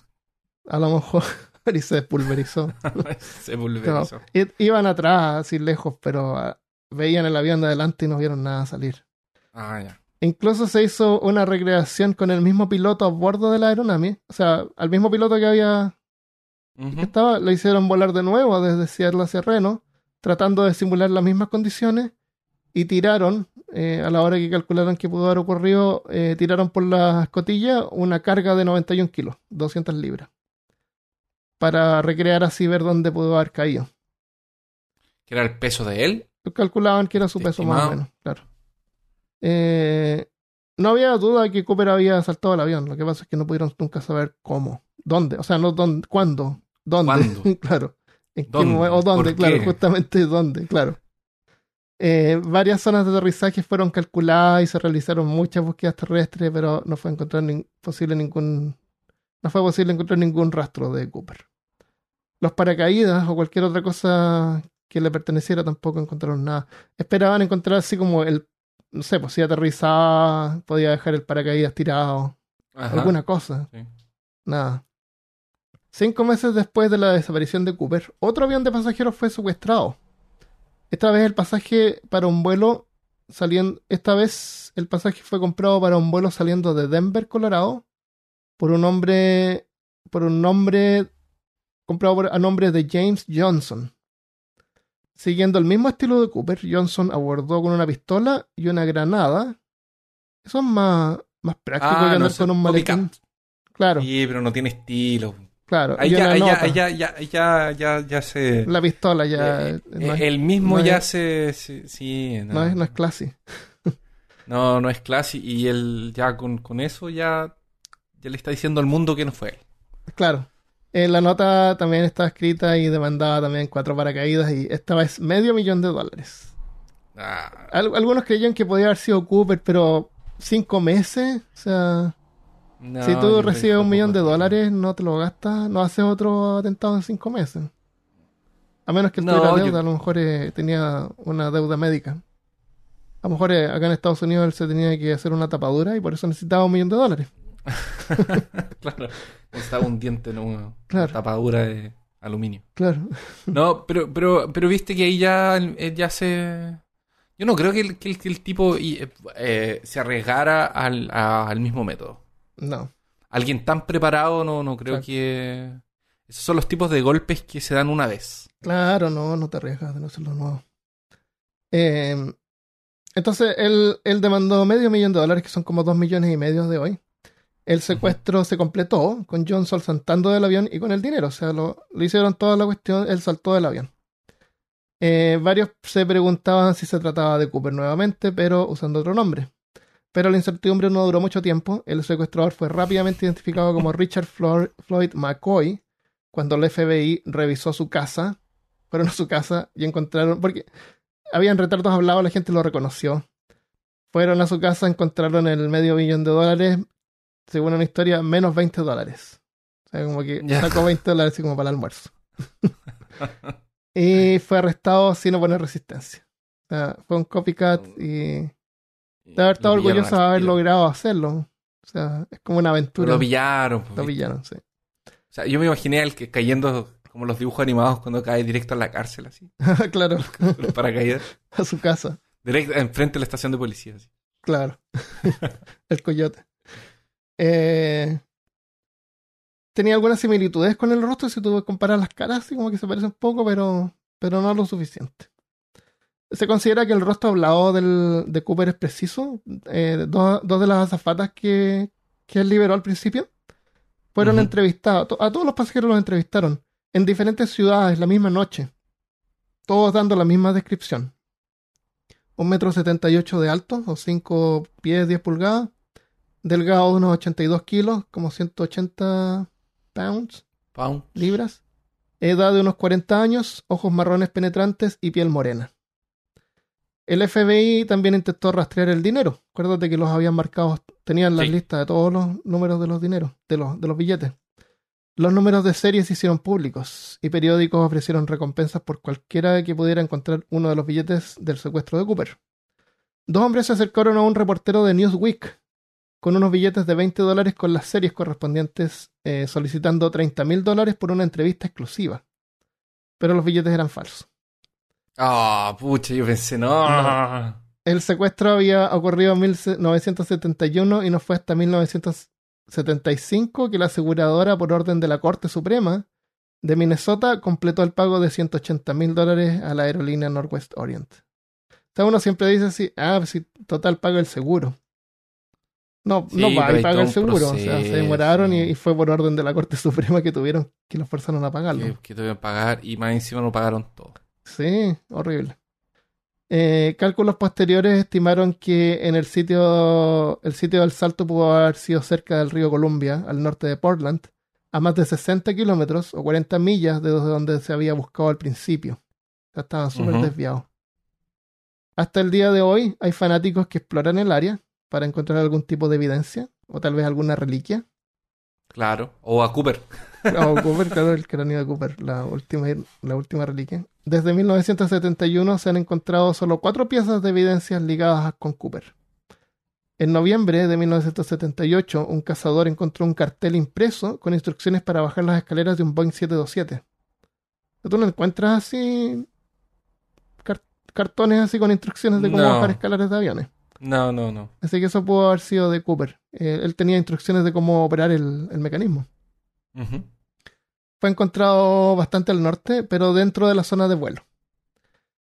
A lo mejor (laughs) y se despulverizó. (laughs) se pulverizó. Iban atrás, así lejos, pero ah, veían el avión de adelante y no vieron nada salir. Ah, ya. Incluso se hizo una recreación con el mismo piloto a bordo de la aeronave. O sea, al mismo piloto que había Que estaba, lo hicieron volar de nuevo desde Seattle hacia Reno, tratando de simular las mismas condiciones, y tiraron, eh, a la hora que calcularon que pudo haber ocurrido, eh, tiraron por la escotilla una carga de 91 kilos, 200 libras, para recrear así ver dónde pudo haber caído. Que era el peso de él. Calculaban que era su peso más o menos, claro. Eh, no había duda de que Cooper había saltado el avión, lo que pasa es que no pudieron nunca saber cómo, dónde, o sea, no dónde, cuándo, dónde, (laughs) claro. ¿En qué ¿Dónde? momen- o dónde, ¿Por claro, qué? justamente dónde, claro. Eh, varias zonas de aterrizaje fueron calculadas y se realizaron muchas búsquedas terrestres, pero no fue encontrar posible ningún no fue posible encontrar ningún rastro de Cooper. Los paracaídas o cualquier otra cosa que le perteneciera tampoco encontraron nada. Esperaban encontrar así como el no sé, pues si aterrizaba, podía dejar el paracaídas tirado, Ajá. alguna cosa. Sí. Nada. Cinco meses después de la desaparición de Cooper, otro avión de pasajeros fue secuestrado. Esta vez el pasaje para un vuelo saliendo, esta vez el pasaje fue comprado para un vuelo saliendo de Denver, Colorado, por un hombre, por un nombre comprado por- a nombre de James Johnson. Siguiendo el mismo estilo de Cooper, Johnson abordó con una pistola y una granada. Eso es más, más práctico Ah, que no andar con un maletín. Claro, Sí, pero no tiene estilo. Claro. Ahí ya, ya, ya, ya, ya, se... La pistola ya eh, no, es, el mismo no ya es- se... Sí, (laughs) no, no es, no es clase. no, no es clase. Y él ya con, con eso ya, ya le está diciendo al mundo que no fue él. Claro. Eh, la nota también estaba escrita y demandaba también cuatro paracaídas y esta vez medio millón de dólares. Ah, Al- algunos creían que podía haber sido Cooper, pero cinco meses, o sea, no, si tú recibes un millón de dólares, no te lo gastas, no haces otro atentado en cinco meses. A menos que él No, tuviera yo- deuda, a lo mejor eh, tenía una deuda médica. A lo mejor eh, acá en Estados Unidos él se tenía que hacer una tapadura y por eso necesitaba un millón de dólares. (laughs) claro. Estaba un diente en una, Claro. tapadura de aluminio. Claro. No, pero, pero, pero viste que ahí ya, eh, ya se... Yo no creo que el, que el, que el tipo eh, se arriesgara al, a- al mismo método. No. Alguien tan preparado no, no creo que... Esos son los tipos de golpes que se dan una vez. Claro, no, no te arriesgas de no hacerlo nuevo. Eh, entonces, él, él demandó medio millón de dólares, que son como dos millones y medio de hoy. El secuestro se completó con Johnson saltando del avión y con el dinero. O sea, lo, lo hicieron toda la cuestión, él saltó del avión. Eh, varios se preguntaban si se trataba de Cooper nuevamente, pero usando otro nombre. Pero la incertidumbre no duró mucho tiempo. El secuestrador fue rápidamente identificado como Richard Floyd McCoy cuando el FBI revisó su casa. Fueron a su casa y encontraron. Porque habían retratos hablados, la gente lo reconoció. Fueron a su casa, encontraron el medio billón de dólares. Según una historia, menos 20 dólares. O sea, como que sacó 20 dólares así como para el almuerzo. (laughs) y fue arrestado sin oponer resistencia. O sea, fue un copycat y de haber estado orgulloso de haber logrado hacerlo. O sea, es como una aventura. Lo pillaron. pues, Lo pillaron, sí. O sea, yo me imaginé al que cayendo como los dibujos animados cuando cae directo a la cárcel, así. (laughs) claro, los paracaídas. (laughs) a su casa. Directo enfrente de la estación de policía. así. Claro. (laughs) el coyote. Eh, tenía algunas similitudes con el rostro, si tú comparas las caras, así como que se parecen un poco, pero, pero no lo suficiente. Se considera que el rostro hablado del, de Cooper es preciso. Eh, dos, dos de las azafatas que, que él liberó al principio fueron. To- A todos los pasajeros los entrevistaron en diferentes ciudades la misma noche. Todos dando la misma descripción. Un metro setenta y ocho de alto, o 5 pies 10 pulgadas. Delgado de unos 82 kilos, como 180 pounds, Pound. libras. Edad de unos 40 años, ojos marrones penetrantes y piel morena. El FBI también intentó rastrear el dinero. Acuérdate que los habían marcado, tenían las Sí. listas de todos los números de los dineros, de los, de los billetes. Los números de serie se hicieron públicos y periódicos ofrecieron recompensas por cualquiera que pudiera encontrar uno de los billetes del secuestro de Cooper. Dos hombres se acercaron a un reportero de Newsweek con unos billetes de 20 dólares con las series correspondientes, eh, solicitando 30 mil dólares por una entrevista exclusiva. Pero los billetes eran falsos. Ah, pucha, yo pensé, no. No. El secuestro había ocurrido en 1971 y no fue hasta 1975 que la aseguradora, por orden de la Corte Suprema de Minnesota, completó el pago de 180 mil dólares a la aerolínea Northwest Orient. O sea, uno siempre dice así, ah, pues si total paga el seguro. No, Sí, no va y paga el seguro. O sea, se demoraron y, y fue por orden de la Corte (laughs) Suprema que tuvieron que los forzaron a pagarlo. Que, que tuvieron que pagar y más encima no pagaron todo. Sí, horrible. Eh, cálculos posteriores estimaron que en el sitio, el sitio del salto pudo haber sido cerca del río Columbia, al norte de Portland, a más de 60 kilómetros o 40 millas de donde se había buscado al principio. Sea, estaban súper Ujú. desviados. hasta el día de hoy hay fanáticos que exploran el área para encontrar algún tipo de evidencia o tal vez alguna reliquia. Claro. O a Cooper. (laughs) O Cooper, claro, el cráneo de Cooper, la última, la última reliquia. Desde 1971 se han encontrado solo cuatro piezas de evidencias ligadas con Cooper. En noviembre de 1978, un cazador encontró un cartel impreso con instrucciones para bajar las escaleras de un Boeing 727. ¿Tú no encuentras así car- cartones así con instrucciones de cómo No. bajar escaleras de aviones? No, no, no. Así que eso pudo haber sido de Cooper. Eh, él tenía instrucciones de cómo operar el, el mecanismo. Fue encontrado bastante al norte, pero dentro de la zona de vuelo.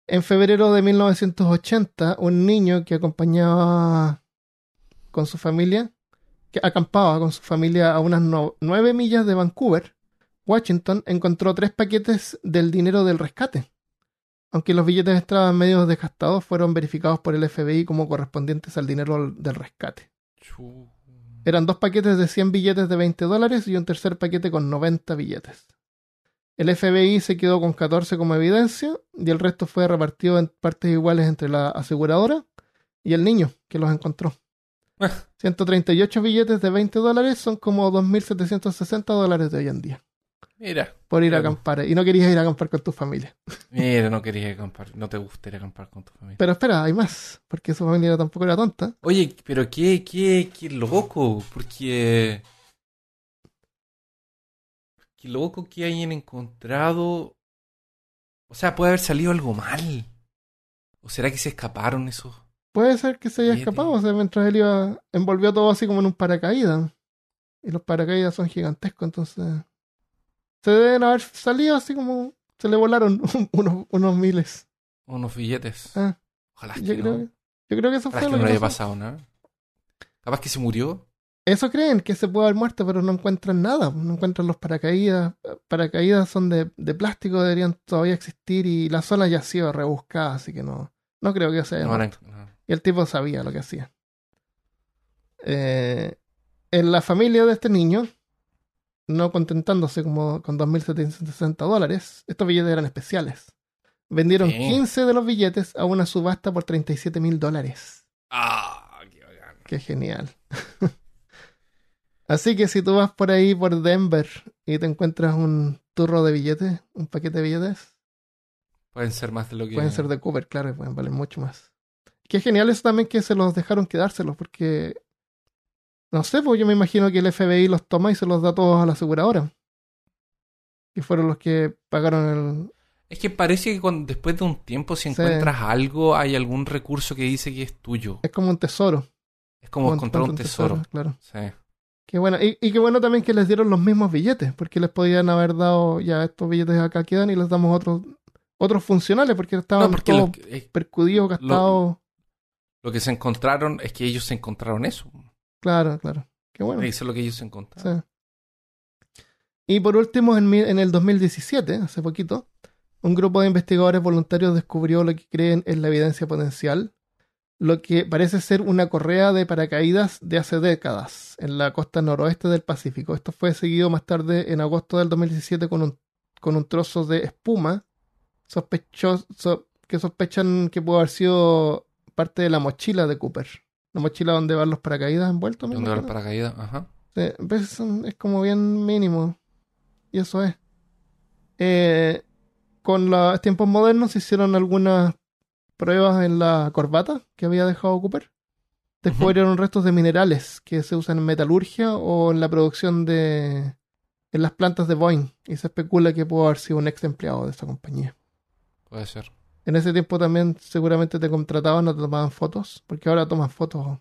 En febrero de 1980, un niño que acompañaba con su familia, que acampaba con su familia a unas no- nueve millas de Vancouver, Washington, encontró tres paquetes del dinero del rescate. Aunque los billetes estaban medio desgastados, fueron verificados por el FBI como correspondientes al dinero del rescate. Eran dos paquetes de 100 billetes de 20 dólares y un tercer paquete con 90 billetes. El FBI se quedó con 14 como evidencia y el resto fue repartido en partes iguales entre la aseguradora y el niño que los encontró. 138 billetes de 20 dólares son como 2.760 dólares de hoy en día Mira, por ir a acampar. Y no querías ir a acampar con tu familia. mira, no querías acampar, no te gustaría acampar con tu familia. Pero espera, hay más, porque su familia tampoco era tonta. Oye, pero qué, qué, qué loco, porque... Qué loco que hayan encontrado... O sea, puede haber salido algo mal. ¿O será que se escaparon esos? Puede ser que se haya escapado, o sea, mientras él iba, envolvió todo así como en un paracaídas. Y los paracaídas son gigantescos, entonces. Se deben haber salido así como. Se le volaron (laughs) unos, unos miles. Unos billetes. Ah, Ojalá yo, que creo, no. yo creo que eso Ojalá fue que lo no que le haya pasado nada. Capaz que se murió. Eso creen, que se puede haber muerto, pero no encuentran nada. No encuentran los paracaídas. Paracaídas son de, de plástico, deberían todavía existir y la zona ya ha sido rebuscada, así que no. No creo que se haya No, muerto. no, no. Y el tipo sabía lo que hacía. Eh, en la familia de este niño, no contentándose como con 2.760 dólares, estos billetes eran especiales. Vendieron Sí. 15 de los billetes a una subasta por 37 mil dólares. Ah, qué bacán. Qué genial. (laughs) Así que si tú vas por ahí por Denver y te encuentras un turro de billetes, un paquete de billetes, Pueden ser más de lo que... Pueden ser de Cooper, claro, y pueden valer mucho más. Qué genial eso también que se los dejaron quedárselos, porque. No sé, pues yo me imagino que el FBI los toma y se los da todos a la aseguradora. Y fueron los que pagaron el. Es que parece que cuando, después de un tiempo, si Sí. encuentras algo, hay algún recurso que dice que es tuyo. Es como un tesoro. Es como encontrar un tesoro. Claro. Sí. Qué bueno. Y, y qué bueno también que les dieron los mismos billetes, porque les podían haber dado, ya estos billetes acá quedan y les damos otros otros funcionales, porque estaban No, porque todos lo, que- eh, percudidos, gastados. lo que se encontraron es que ellos se encontraron eso. Claro, claro. Qué bueno. Eso es lo que ellos encontraron. Sí. Y por último, en, en el 2017, hace poquito, un grupo de investigadores voluntarios descubrió lo que creen es la evidencia potencial, lo que parece ser una correa de paracaídas de hace décadas en la costa noroeste del Pacífico. Esto fue seguido más tarde en agosto del 2017 con un, con un trozo de espuma sospechoso, que sospechan que pudo haber sido parte de la mochila de Cooper. La mochila donde van los paracaídas envueltos. me ¿Dónde va el imagino. paracaídas? Ajá. Sí, pues son- es como bien mínimo. Y eso es. Eh, con los tiempos modernos se hicieron algunas pruebas en la corbata que había dejado Cooper. Descubrieron restos de minerales que se usan en metalurgia o en la producción de. en las plantas de Boeing. Y se especula que pudo haber sido un ex empleado de esa compañía. Puede ser. En ese tiempo también seguramente te contrataban o te tomaban fotos, porque ahora toman fotos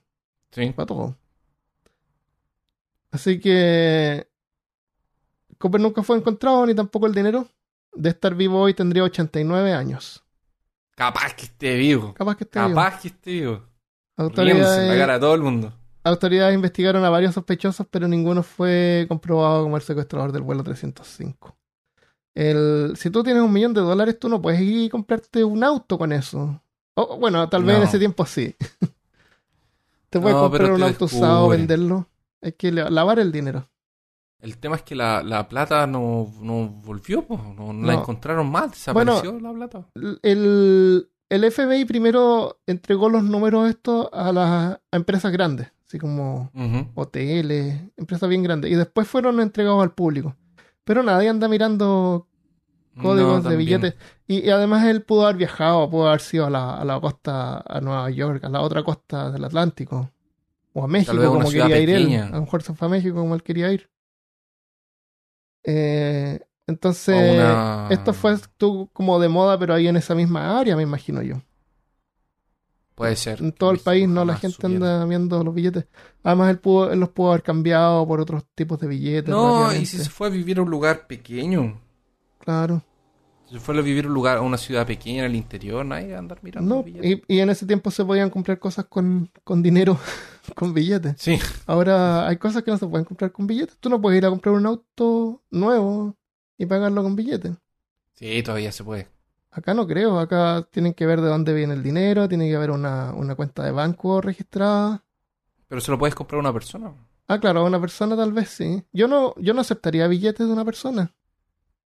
Sí. para todo. Así que Cooper nunca fue encontrado, ni tampoco el dinero. De estar vivo hoy tendría 89 años. Capaz que esté vivo. Capaz que esté vivo. Capaz que esté vivo. Riéndose en la Autoridades, cara de todo el mundo. autoridades investigaron a varios sospechosos, pero ninguno fue comprobado como el secuestrador del vuelo 305. El, si tú tienes un millón de dólares, tú no puedes ir y comprarte un auto con eso. O, bueno, tal vez en ese tiempo sí. (laughs) te puedes No, comprar un auto usado, venderlo. Hay que la- lavar el dinero. El tema es que la, la plata no, no volvió, po. No, no la encontraron más. Desapareció la plata. el, el FBI primero entregó los números estos a las a empresas grandes, así como Ujú. hoteles, empresas bien grandes, y después fueron entregados al público. Pero nadie anda mirando códigos No, de billetes. Y, y además él pudo haber viajado, pudo haber sido a la, a la costa, a Nueva York, a la otra costa del Atlántico. O a México, como quería ir él. A fue a México como él quería ir. Eh, entonces, una- esto fue estuvo como de moda, pero ahí en esa misma área, me imagino yo. Puede ser. En todo el país, no, la gente supiera. anda viendo los billetes. Además, él, pudo, él los pudo haber cambiado por otros tipos de billetes. No, y si se fue a vivir a un lugar pequeño. Claro. Si fue a vivir a un lugar, a una ciudad pequeña en el interior, nadie va a andar mirando. No, billetes. y, y en ese tiempo se podían comprar cosas con, con dinero, (laughs) con billetes. Sí, Ahora hay cosas que no se pueden comprar con billetes. Tú no puedes ir a comprar un auto nuevo y pagarlo con billetes. sí, todavía se puede. Acá no creo, acá tienen que ver de dónde viene el dinero, tiene que haber una, una cuenta de banco registrada. Pero se lo puedes comprar a una persona. Ah, claro, a una persona tal vez sí. Yo no, yo no aceptaría billetes de una persona.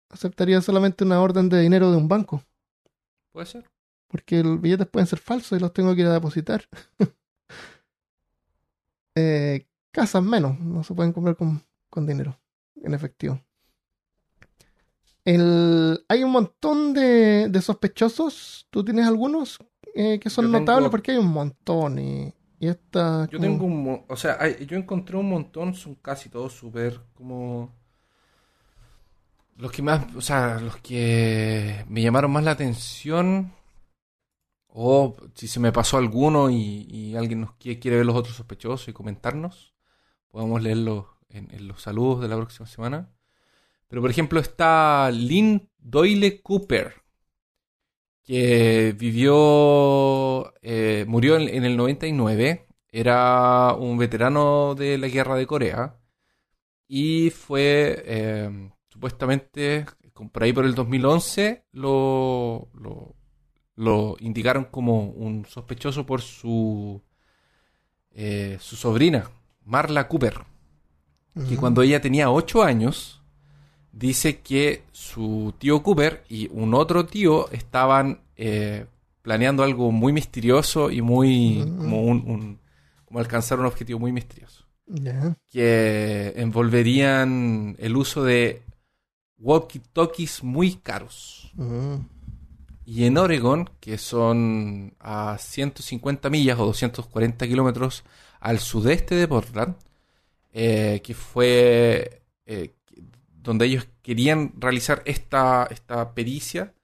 Aceptaría solamente una orden de dinero de un banco. Puede ser. Porque los billetes pueden ser falsos y los tengo que ir a depositar. (laughs) Eh, casas menos, no se pueden comprar con, con dinero, en efectivo. El, hay un montón de, de sospechosos. ¿Tú tienes algunos eh, que son tengo- notables? Porque hay un montón. Y, y esta. Yo como- tengo un... O sea, hay- yo encontré un montón, son casi todos súper como... Los que más, o sea, los que me llamaron más la atención, o si se me pasó alguno y, y alguien nos quiere, quiere ver los otros sospechosos y comentarnos, podemos leerlos en, en los saludos de la próxima semana. Pero por ejemplo está Lynn Doyle Cooper, que vivió, eh, murió en, en el 99, era un veterano de la guerra de Corea y fue eh, supuestamente, por ahí por el 2011, lo, lo, lo indicaron como un sospechoso por su, eh, su sobrina, Marla Cooper que cuando ella tenía 8 años, dice que su tío Cooper y un otro tío estaban eh, planeando algo muy misterioso y muy Mm. como un, un- como alcanzar un objetivo muy misterioso que envolverían el uso de walkie-talkies muy caros Ujú. y en Oregon que son a 150 millas o 240 kilómetros al sudeste de Portland eh, que fue eh, donde ellos querían realizar esta, esta pericia,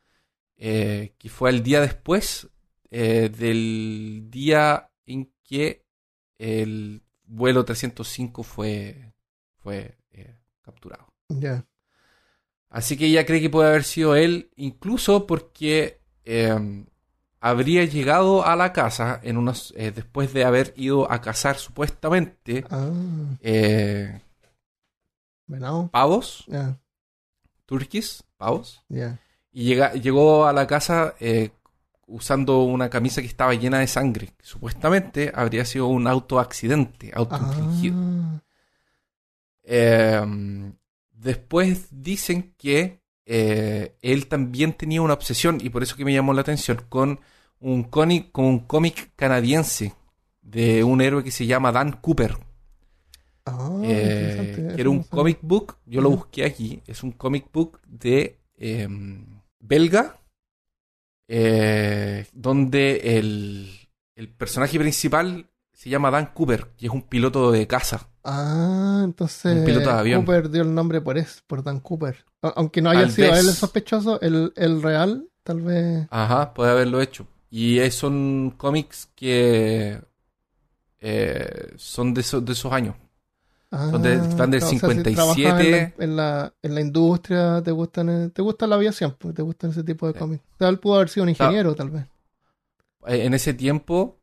eh, que fue el día después eh, del día en que el vuelo 305 fue, fue eh, capturado. Ya. Así que ella cree que puede haber sido él, incluso porque eh, habría llegado a la casa en unos, después de haber ido a cazar supuestamente Ah, venado. pavos, turquís, pavos, y llega, llegó a la casa eh, usando una camisa que estaba llena de sangre. Supuestamente habría sido un autoaccidente, autoinfligido. Ah, Eh, después dicen que eh, él también tenía una obsesión, y por eso que me llamó la atención, con un cómic, con un cómic canadiense de un héroe que se llama Dan Cooper. Ah, Eh, que era un comic book, yo lo busqué aquí, es un comic book de eh, belga, eh, donde el, el personaje principal se llama Dan Cooper, y es un piloto de caza. Ah, entonces Un piloto de avión. Cooper dio el nombre por eso, por Dan Cooper. Aunque no haya sido vez. él el sospechoso, el, el real, tal vez. Ajá, puede haberlo hecho. Y son cómics que eh, son de, esos- de esos años. Ah, Son de- van del o sea, si 57. trabajas en la, en, la, en la industria, te gustan, eh, te gusta la aviación, pues, te gustan ese tipo de Sí. cómics. Él pudo haber sido un ingeniero, tal vez. Eh, En ese tiempo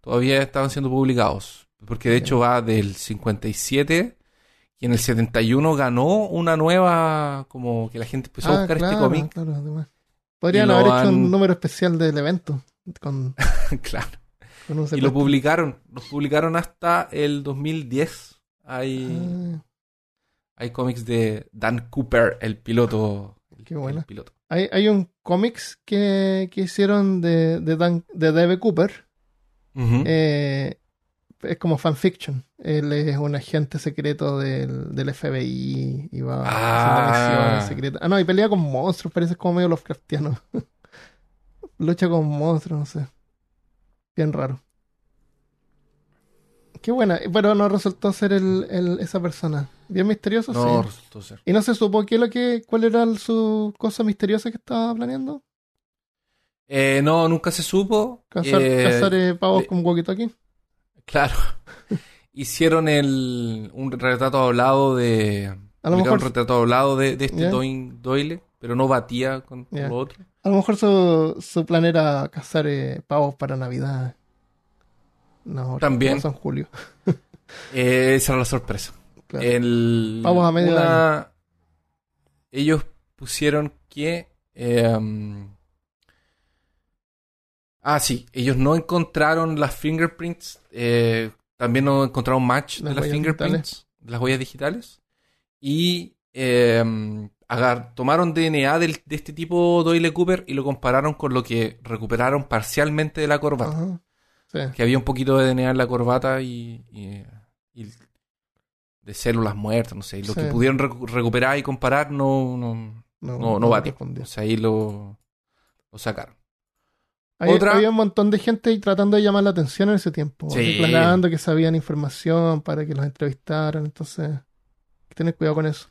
todavía estaban siendo publicados. Porque de hecho va del 57 y en el 71 ganó una nueva, como que la gente empezó a Ah, buscar claro, este cómic. claro. Podrían haber hecho han- un número especial del evento con, (laughs) claro. con un Y lo publicaron. Lo publicaron hasta el 2010. Hay, Ah, hay cómics de Dan Cooper, el piloto, el Qué el piloto. Hay, hay un cómics que, que hicieron de, de, Dan, de Dave Cooper. Eh, es como fanfiction. Él es un agente secreto del, del FBI y va Ah. haciendo misiones secretas. Ah, no, y pelea con monstruos, parece como medio Lovecraftiano. (laughs) Lucha con monstruos, no sé. Bien raro. Qué buena. Pero no resultó ser el, el- esa persona. Bien misterioso, no sí. resultó ser. ¿Y no se supo qué lo que, cuál era el- su cosa misteriosa que estaba planeando? Eh, no, nunca se supo. ¿Cazar, Eh, cazar eh, pavos con walkie-talkie? Claro. (laughs) Hicieron el, un retrato hablado de. A lo mejor- un retrato hablado de, de este Doyle, pero no batía con, lo otro. A lo mejor su, su plan era cazar eh, pavos para Navidad. No, También. San Julio. (laughs) Eh, esa era la sorpresa. Claro. El, Vamos a medio una- Ellos pusieron que. eh, um, ah, sí. Ellos no encontraron las fingerprints. eh, también no encontraron match Las de las fingerprints, de las huellas digitales. Y eh, agar- tomaron DNA del- de este tipo Doyle Cooper y lo compararon con lo que recuperaron parcialmente de la corbata. Ajá. Sí. Que había un poquito de DNA en la corbata y, y- y de células muertas, no sé. Y lo Sí. que pudieron recu- recuperar y comparar no, no, no, no respondió. O sea, ahí lo, lo sacaron. Hay- Otra- Había un montón de gente tratando de llamar la atención en ese tiempo. Sí. Declarando que sabían información para que los entrevistaran. Entonces, hay que tener cuidado con eso.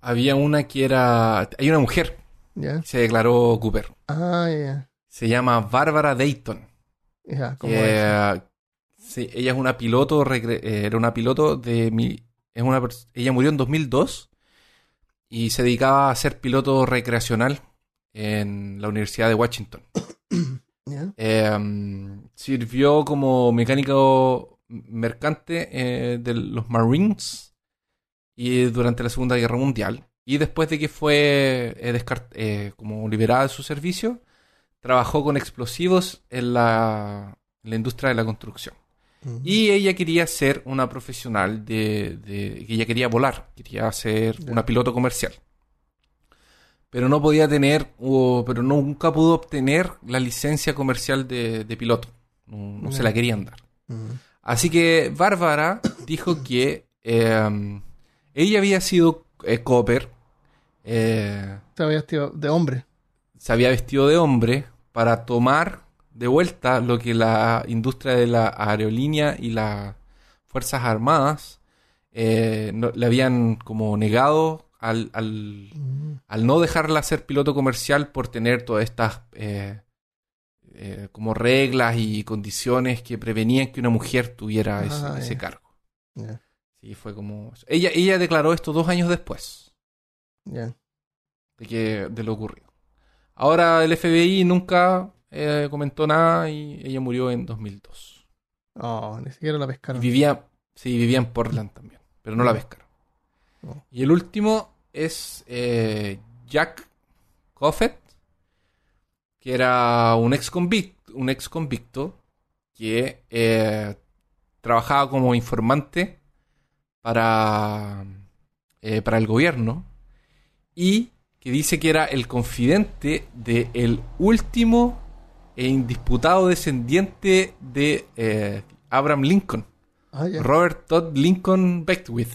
Había una que era... Hay una mujer ¿Ya? que se declaró Cooper. Ah, ya. Se llama Bárbara Dayton. Eso. sí, ella es una piloto, eh, era una piloto de... mi- es una, pers- ella murió en 2002 y se dedicaba a ser piloto recreacional en la Universidad de Washington. (coughs) Eh, sirvió como mecánico mercante eh, de los Marines y durante la Segunda Guerra Mundial. Y después de que fue eh, descart- eh, como liberada de su servicio, trabajó con explosivos en la, en la industria de la construcción. Y ella quería ser una profesional de, de- que ella quería volar, quería ser una piloto comercial. Pero no podía tener, o, pero nunca pudo obtener la licencia comercial de, de piloto. No, no se la querían dar. Así que Bárbara (coughs) dijo que eh, ella había sido eh, copper, eh, de hombre. Se había vestido de hombre para tomar de vuelta lo que la industria de la aerolínea y las Fuerzas Armadas eh, no- le habían como negado al, al, Mm. al no dejarla ser piloto comercial por tener todas estas eh, eh, como reglas y condiciones que prevenían que una mujer tuviera ese, Ah, ese cargo. Sí, fue como... Ella, ella declaró esto dos años después de, que, de lo ocurrido. Ahora el FBI nunca eh, comentó nada y ella murió en 2002. Oh, ni siquiera la Y pescaron. vivía, sí, vivía en Portland también, pero no la pescaron. Oh. Y el último es eh, Jack Coffett, que era un ex convicto, un ex convicto que eh, trabajaba como informante para, para el gobierno y que dice que era el confidente del último e indisputado descendiente de eh, Abraham Lincoln, Ah. Robert Todd Lincoln Beckwith.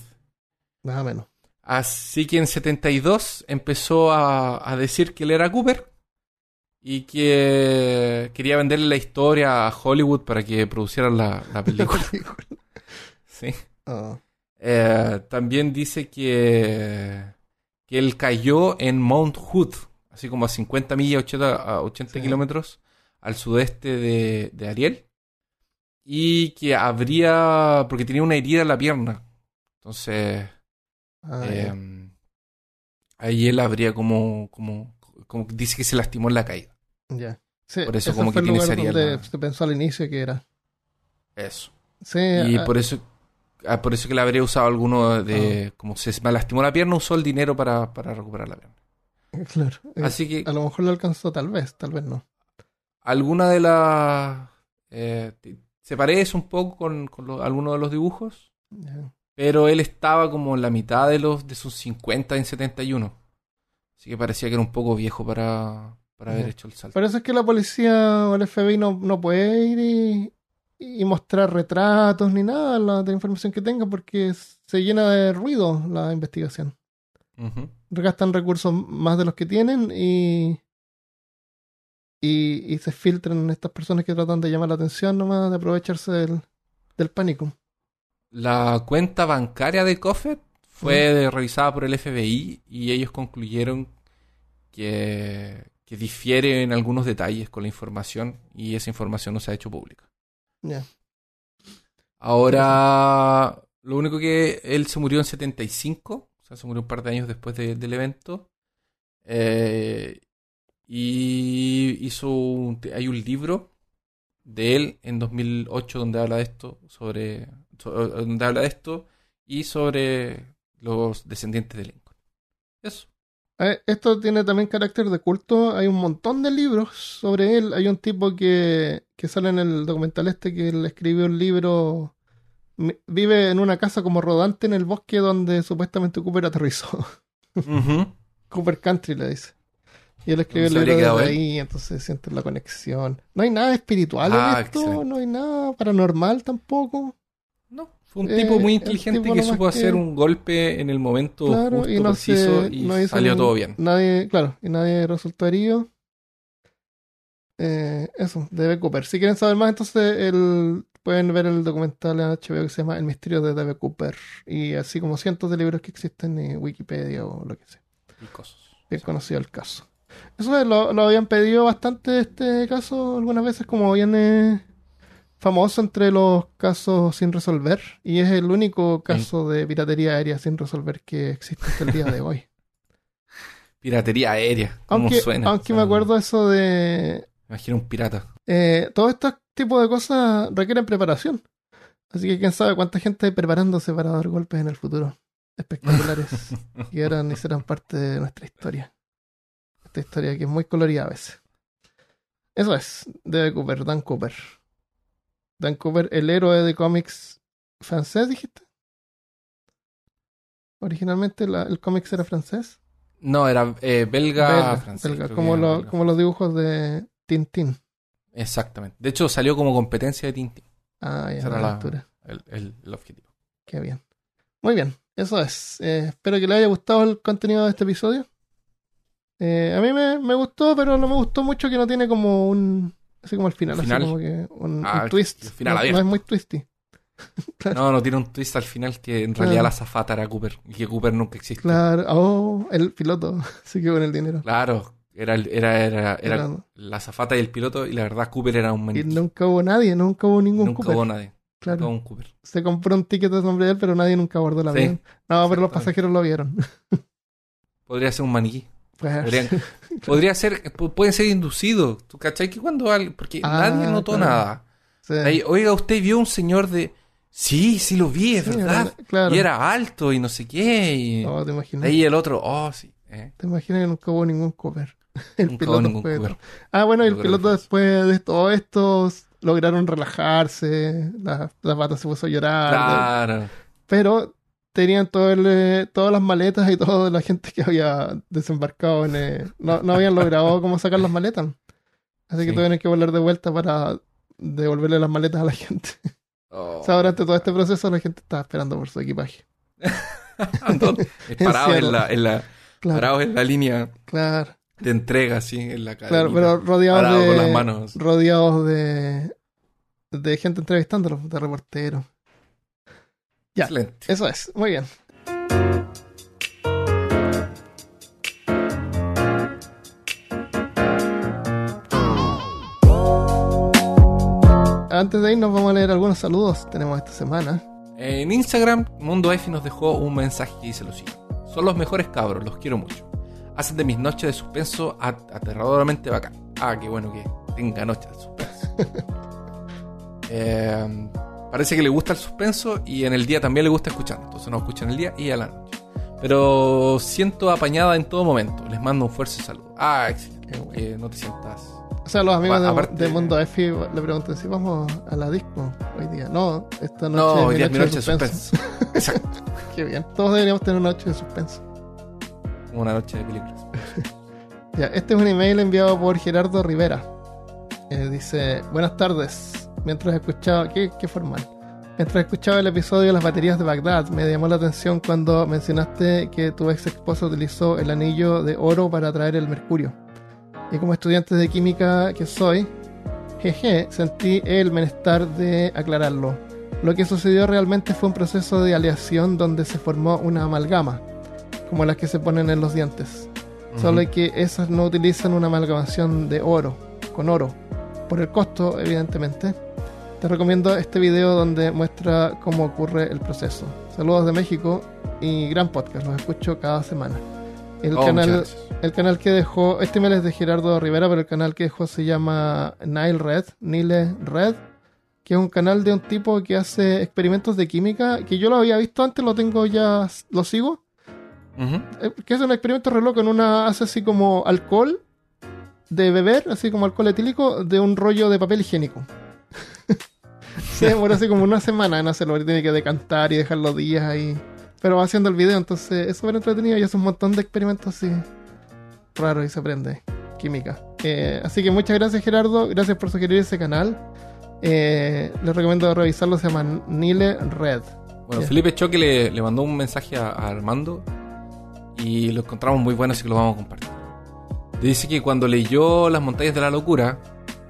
Nada menos. Así que en 72 empezó a, a decir que él era Cooper y que quería venderle la historia a Hollywood para que producieran la, la (laughs) película. Sí. Oh, Eh, también dice que, que él cayó en Mount Hood, así como a 50 millas, 80, a 80 Sí. kilómetros al sudeste de, de Ariel. Y que habría, porque tenía una herida en la pierna. Entonces, ah, eh, ya. ahí él habría como, como, dice que se lastimó en la caída. Ya. Sí, por eso como fue que el tiene lugar donde la- se pensó al inicio que era. Eso. Sí, Y ah, por eso, ah, por eso que le habría usado alguno de, como se me lastimó la pierna, usó el dinero para, para recuperar la pierna. claro. Eh, Así que A lo mejor lo alcanzó, tal vez, tal vez no. alguna de las... eh, se parece un poco con, con lo- algunos de los dibujos, pero él estaba como en la mitad de los de sus 50 en 71. Así que parecía que era un poco viejo para, para haber hecho el salto. Por eso es que la policía o el FBI no, no puede ir y, y mostrar retratos ni nada la, de la información que tenga porque se llena de ruido la investigación. Gastan recursos más de los que tienen y, y, y se filtran estas personas que tratan de llamar la atención nomás, de aprovecharse del, del pánico. La cuenta bancaria de Coffet fue revisada por el FBI y ellos concluyeron que, que difiere en algunos detalles con la información y esa información no se ha hecho pública. Ahora, lo único que él se murió en 75, o sea, se murió un par de años después de- del evento. Eh, y hizo un- hay un libro de él en 2008 donde habla de esto, sobre, so- donde habla de esto y sobre los descendientes de Lincoln. Eso. Eh, Esto tiene también carácter de culto. Hay un montón de libros sobre él. Hay un tipo que, que sale en el documental este que él escribió un libro. Vive en una casa como rodante en el bosque donde supuestamente Cooper aterrizó. (laughs) Cooper Country le dice. Y él escribió el ¿Dónde se libro desde ahí, entonces sientes la conexión. No hay nada espiritual Ah, en esto, excelente. no hay nada paranormal tampoco. Fue un Eh, tipo muy el inteligente tipo que supo que- hacer un golpe en el momento Claro, justo, y no preciso se, y no salió ningún- todo bien. Nadie, claro, y nadie resultó herido. Eh, eso, debe Cooper. Si quieren saber más, entonces el, pueden ver el documental en HBO que se llama El misterio de Debe Cooper. Y así como cientos de libros que existen en Wikipedia o lo que sea. Picosos. Bien conocido el caso. Eso es, lo, lo habían pedido bastante este caso algunas veces como viene famoso entre los casos sin resolver. Y es el único caso de piratería aérea sin resolver que existe hasta el día de hoy. (laughs) Piratería aérea. ¿Cómo Aunque, suena? aunque O me acuerdo eso de... Imagino un pirata. Eh, todo este tipo de cosas requieren preparación. Así que quién sabe cuánta gente preparándose para dar golpes en el futuro. Espectaculares. (laughs) y ahora ni serán parte de nuestra historia. Esta historia que es muy colorida a veces. Eso es, de Cooper, Dan Cooper. Dan Cooper, el héroe de cómics francés, dijiste. Originalmente la- el cómics era francés. No, era eh, belga, Belga, francés, belga, como, que era lo- belga. como los dibujos de Tintín. Exactamente. De hecho, salió como competencia de Tintín. Ah, ya, la era la- lectura. El, el- el objetivo. Qué bien. Muy bien, eso es. Eh, espero que les haya gustado el contenido de este episodio. Eh, a mí me, me gustó, pero no me gustó mucho que no tiene como un. Así como el final, ¿Un final? así como que un, Ah, un twist. final no, no es muy twisty. (laughs) No, no tiene un twist al final que en Claro. realidad la zafata era Cooper y que Cooper nunca existió. Claro, oh, el piloto (laughs) se quedó con el dinero. Claro, era, el- era, era, era la zafata y el piloto y la verdad Cooper era un y maniquí. nunca hubo nadie, nunca hubo ningún Nunca Cooper. hubo nadie. Nunca Claro. hubo un Cooper. Se compró un ticket de nombre de él, pero nadie nunca abordó la Sí, avión. No, pero los pasajeros lo vieron. (laughs) Podría ser un maniquí. Podrían- (laughs) podría ser, pu- pueden ser inducidos. ¿Tú cachai que cuando al- porque Ah, nadie notó claro. nada. sí. Ahí, Oiga, usted vio un señor de sí, sí lo vi, es Sí, verdad. era- claro. Y era alto y no sé qué. Y No, te imaginas. ahí el otro, oh sí. eh, Te imaginas que nunca hubo ningún Cooper. (laughs) El nunca hubo piloto ningún fue- Cooper. Ah, bueno, el piloto después de todo esto lograron relajarse, la, la pata se puso a llorar, Claro. pero tenían todo el, eh, todas las maletas y toda la gente que había desembarcado en... eh, no, no habían logrado cómo sacar las maletas. Así que Sí. tuvieron que volver de vuelta para devolverle las maletas a la gente. Oh. (laughs) O sea, durante todo este proceso la gente estaba esperando por su equipaje. (laughs) ¿Dónde? Parados en la, en la, Claro, parados en la línea claro, de entrega, así, en la cara. claro, pero rodeados Parados con las de, manos. rodeados de, de gente entrevistándolos, de reporteros. Ya. Excelente. Eso es, muy bien. Antes de irnos vamos a leer algunos saludos que tenemos esta semana. En Instagram, Mundo F nos dejó un mensaje que dice lo siguiente. Son los mejores cabros, los quiero mucho. Hacen de mis noches de suspenso at- aterradoramente bacán. Ah, qué bueno que tenga noches de suspenso. (laughs) Eh, parece que le gusta el suspenso y en el día también le gusta escuchar. Entonces nos escucha en el día y a la noche. Pero siento apañada en todo momento. Les mando un fuerte saludo. Ah, excelente. No te sientas... O sea, los amigos Bueno, de, de Mundo F le preguntan si vamos a la disco hoy día. No, esta noche No, hoy día es mi noche de suspenso. suspenso. Exacto. (laughs) Qué bien. Todos deberíamos tener una noche de suspenso. Una noche de películas. (laughs) Ya, este es un email enviado por Gerardo Rivera. Eh, dice, buenas tardes. Mientras escuchaba, qué, qué formal. Mientras escuchaba el episodio de las baterías de Bagdad, me llamó la atención cuando mencionaste que tu ex esposa utilizó el anillo de oro para atraer el mercurio. Y como estudiante de química que soy, jeje, sentí el menester de aclararlo. Lo que sucedió realmente fue un proceso de aleación donde se formó una amalgama, como las que se ponen en los dientes. Solo que esas no utilizan una amalgamación de oro, con oro, por el costo, evidentemente. Te recomiendo este video donde muestra cómo ocurre el proceso. Saludos de México y gran podcast, los escucho cada semana. El Oh, canal, el canal que dejó, este email es de Gerardo Rivera, pero el canal que dejó se llama Nile Red, Nile Red, que es un canal de un tipo que hace experimentos de química, que yo lo había visto antes, lo tengo ya, lo sigo, eh, que es un experimento re loco en una hace así como alcohol de beber, así como alcohol etílico, de un rollo de papel higiénico. (laughs) Se demora así como una semana en hacerlo, tiene que decantar y dejar los días ahí. Pero va haciendo el video, entonces es súper entretenido y hace un montón de experimentos así raros y se aprende química. Eh, así que muchas gracias Gerardo, gracias por sugerir ese canal. Eh, les recomiendo revisarlo, se llama Nile Red. Bueno, Ya. Felipe Choque le, le mandó un mensaje a, a Armando y lo encontramos muy bueno, así que lo vamos a compartir. Le dice que cuando leyó Las montañas de la locura,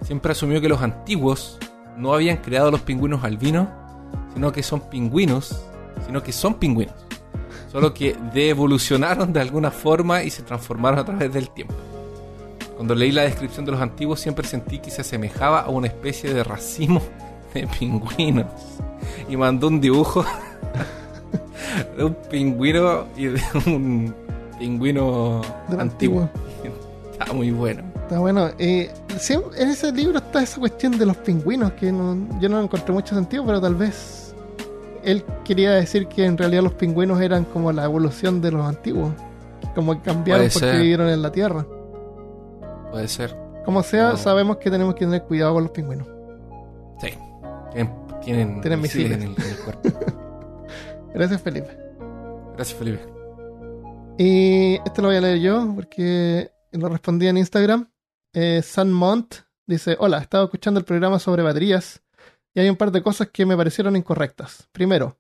siempre asumió que los antiguos no habían creado los pingüinos albinos, sino que son pingüinos, sino que son pingüinos. Solo que devolucionaron de alguna forma y se transformaron a través del tiempo. Cuando leí la descripción de los antiguos siempre sentí que se asemejaba a una especie de racimo de pingüinos. Y mandó un dibujo (laughs) de un pingüino y de un pingüino Del antiguo. Está muy bueno. Está bueno. Eh, sí, en ese libro está esa cuestión de los pingüinos que no- yo no encontré mucho sentido, pero tal vez él quería decir que en realidad los pingüinos eran como la evolución de los antiguos. Como que cambiaron Puede porque ser. vivieron en la Tierra. Puede ser. Como sea, No. sabemos que tenemos que tener cuidado con los pingüinos. Sí. Tienen, tienen, Tienen misiles misiles. en el, en el cuerpo. (laughs) Gracias, Felipe. Gracias, Felipe. Y este lo voy a leer yo porque lo respondí en Instagram. Eh, San Mont dice: Hola, estaba escuchando el programa sobre baterías y hay un par de cosas que me parecieron incorrectas. Primero,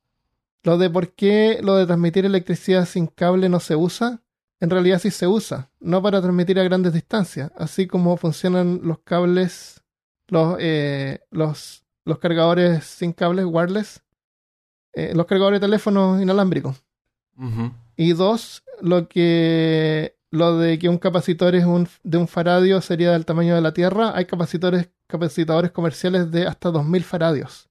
lo de por qué lo de transmitir electricidad sin cable no se usa. En realidad sí se usa, no para transmitir a grandes distancias, así como funcionan los cables, los, eh, los, los cargadores sin cables wireless, eh, los cargadores de teléfonos inalámbricos. Y dos, lo que lo de que un capacitor es un, de un faradio sería del tamaño de la Tierra. Hay capacitores, capacitadores comerciales de hasta 2000 faradios.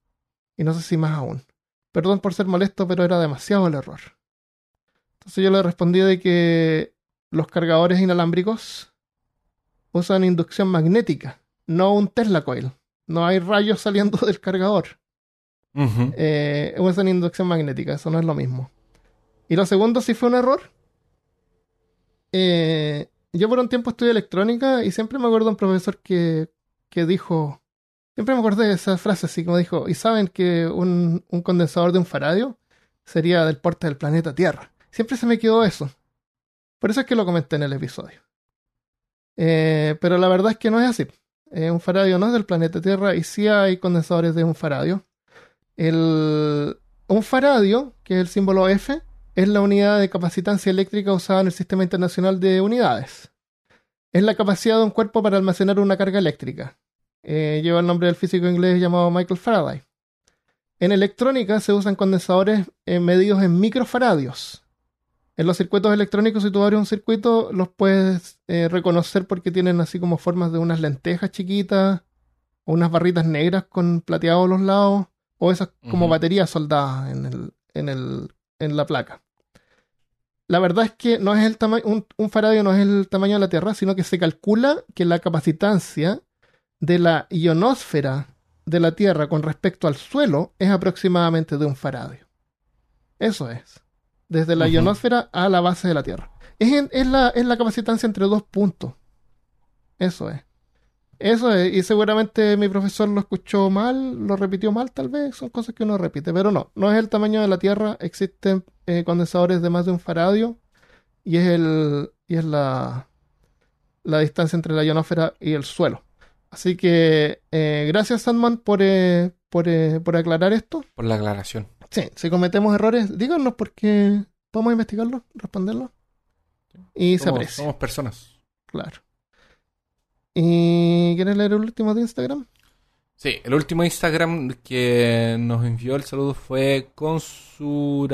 Y no sé si más aún. Perdón por ser molesto, pero era demasiado el error. Entonces yo le respondí de que los cargadores inalámbricos usan inducción magnética, no un Tesla coil. No hay rayos saliendo del cargador Ujú. eh, usan inducción magnética, eso no es lo mismo. Y lo segundo, si fue un error. Eh, yo por un tiempo estudié electrónica y siempre me acuerdo de un profesor que, que dijo, siempre me acordé de esa frase así como dijo, y saben que un, un condensador de un faradio sería del porte del planeta Tierra. Siempre se me quedó eso. Por eso es que lo comenté en el episodio. Eh, pero la verdad es que no es así. Eh, un faradio no es del planeta Tierra y sí hay condensadores de un faradio. El, un faradio, que es el símbolo F, es la unidad de capacitancia eléctrica usada en el Sistema Internacional de Unidades. Es la capacidad de un cuerpo para almacenar una carga eléctrica. Eh, lleva el nombre del físico inglés llamado Michael Faraday. En electrónica se usan condensadores eh, medidos en microfaradios. En los circuitos electrónicos, si tú abres un circuito, los puedes eh, reconocer porque tienen así como formas de unas lentejas chiquitas, o unas barritas negras con plateado a los lados, o esas como baterías soldadas en, el, en, el, en la placa. La verdad es que no es el tamaño, un, un faradio no es el tamaño de la Tierra, sino que se calcula que la capacitancia de la ionosfera de la Tierra con respecto al suelo es aproximadamente de un faradio. Eso es. Desde la Ujú. ionosfera a la base de la Tierra. Es, en- es la, es la capacitancia entre dos puntos. Eso es. Eso es. Y seguramente mi profesor lo escuchó mal, lo repitió mal, tal vez. Son cosas que uno repite. Pero no, no es el tamaño de la Tierra. Existen eh, condensadores de más de un faradio. Y es el. Y es la. la distancia entre la ionósfera y el suelo. Así que eh, gracias Sandman por, eh, por, eh, por aclarar esto. Por la aclaración. Sí, si cometemos errores, díganos porque podemos investigarlo, responderlo. Y se aprecia, somos personas. claro. ¿Y quieres leer el último de Instagram? Sí, el último Instagram que nos envió el saludo fue Consura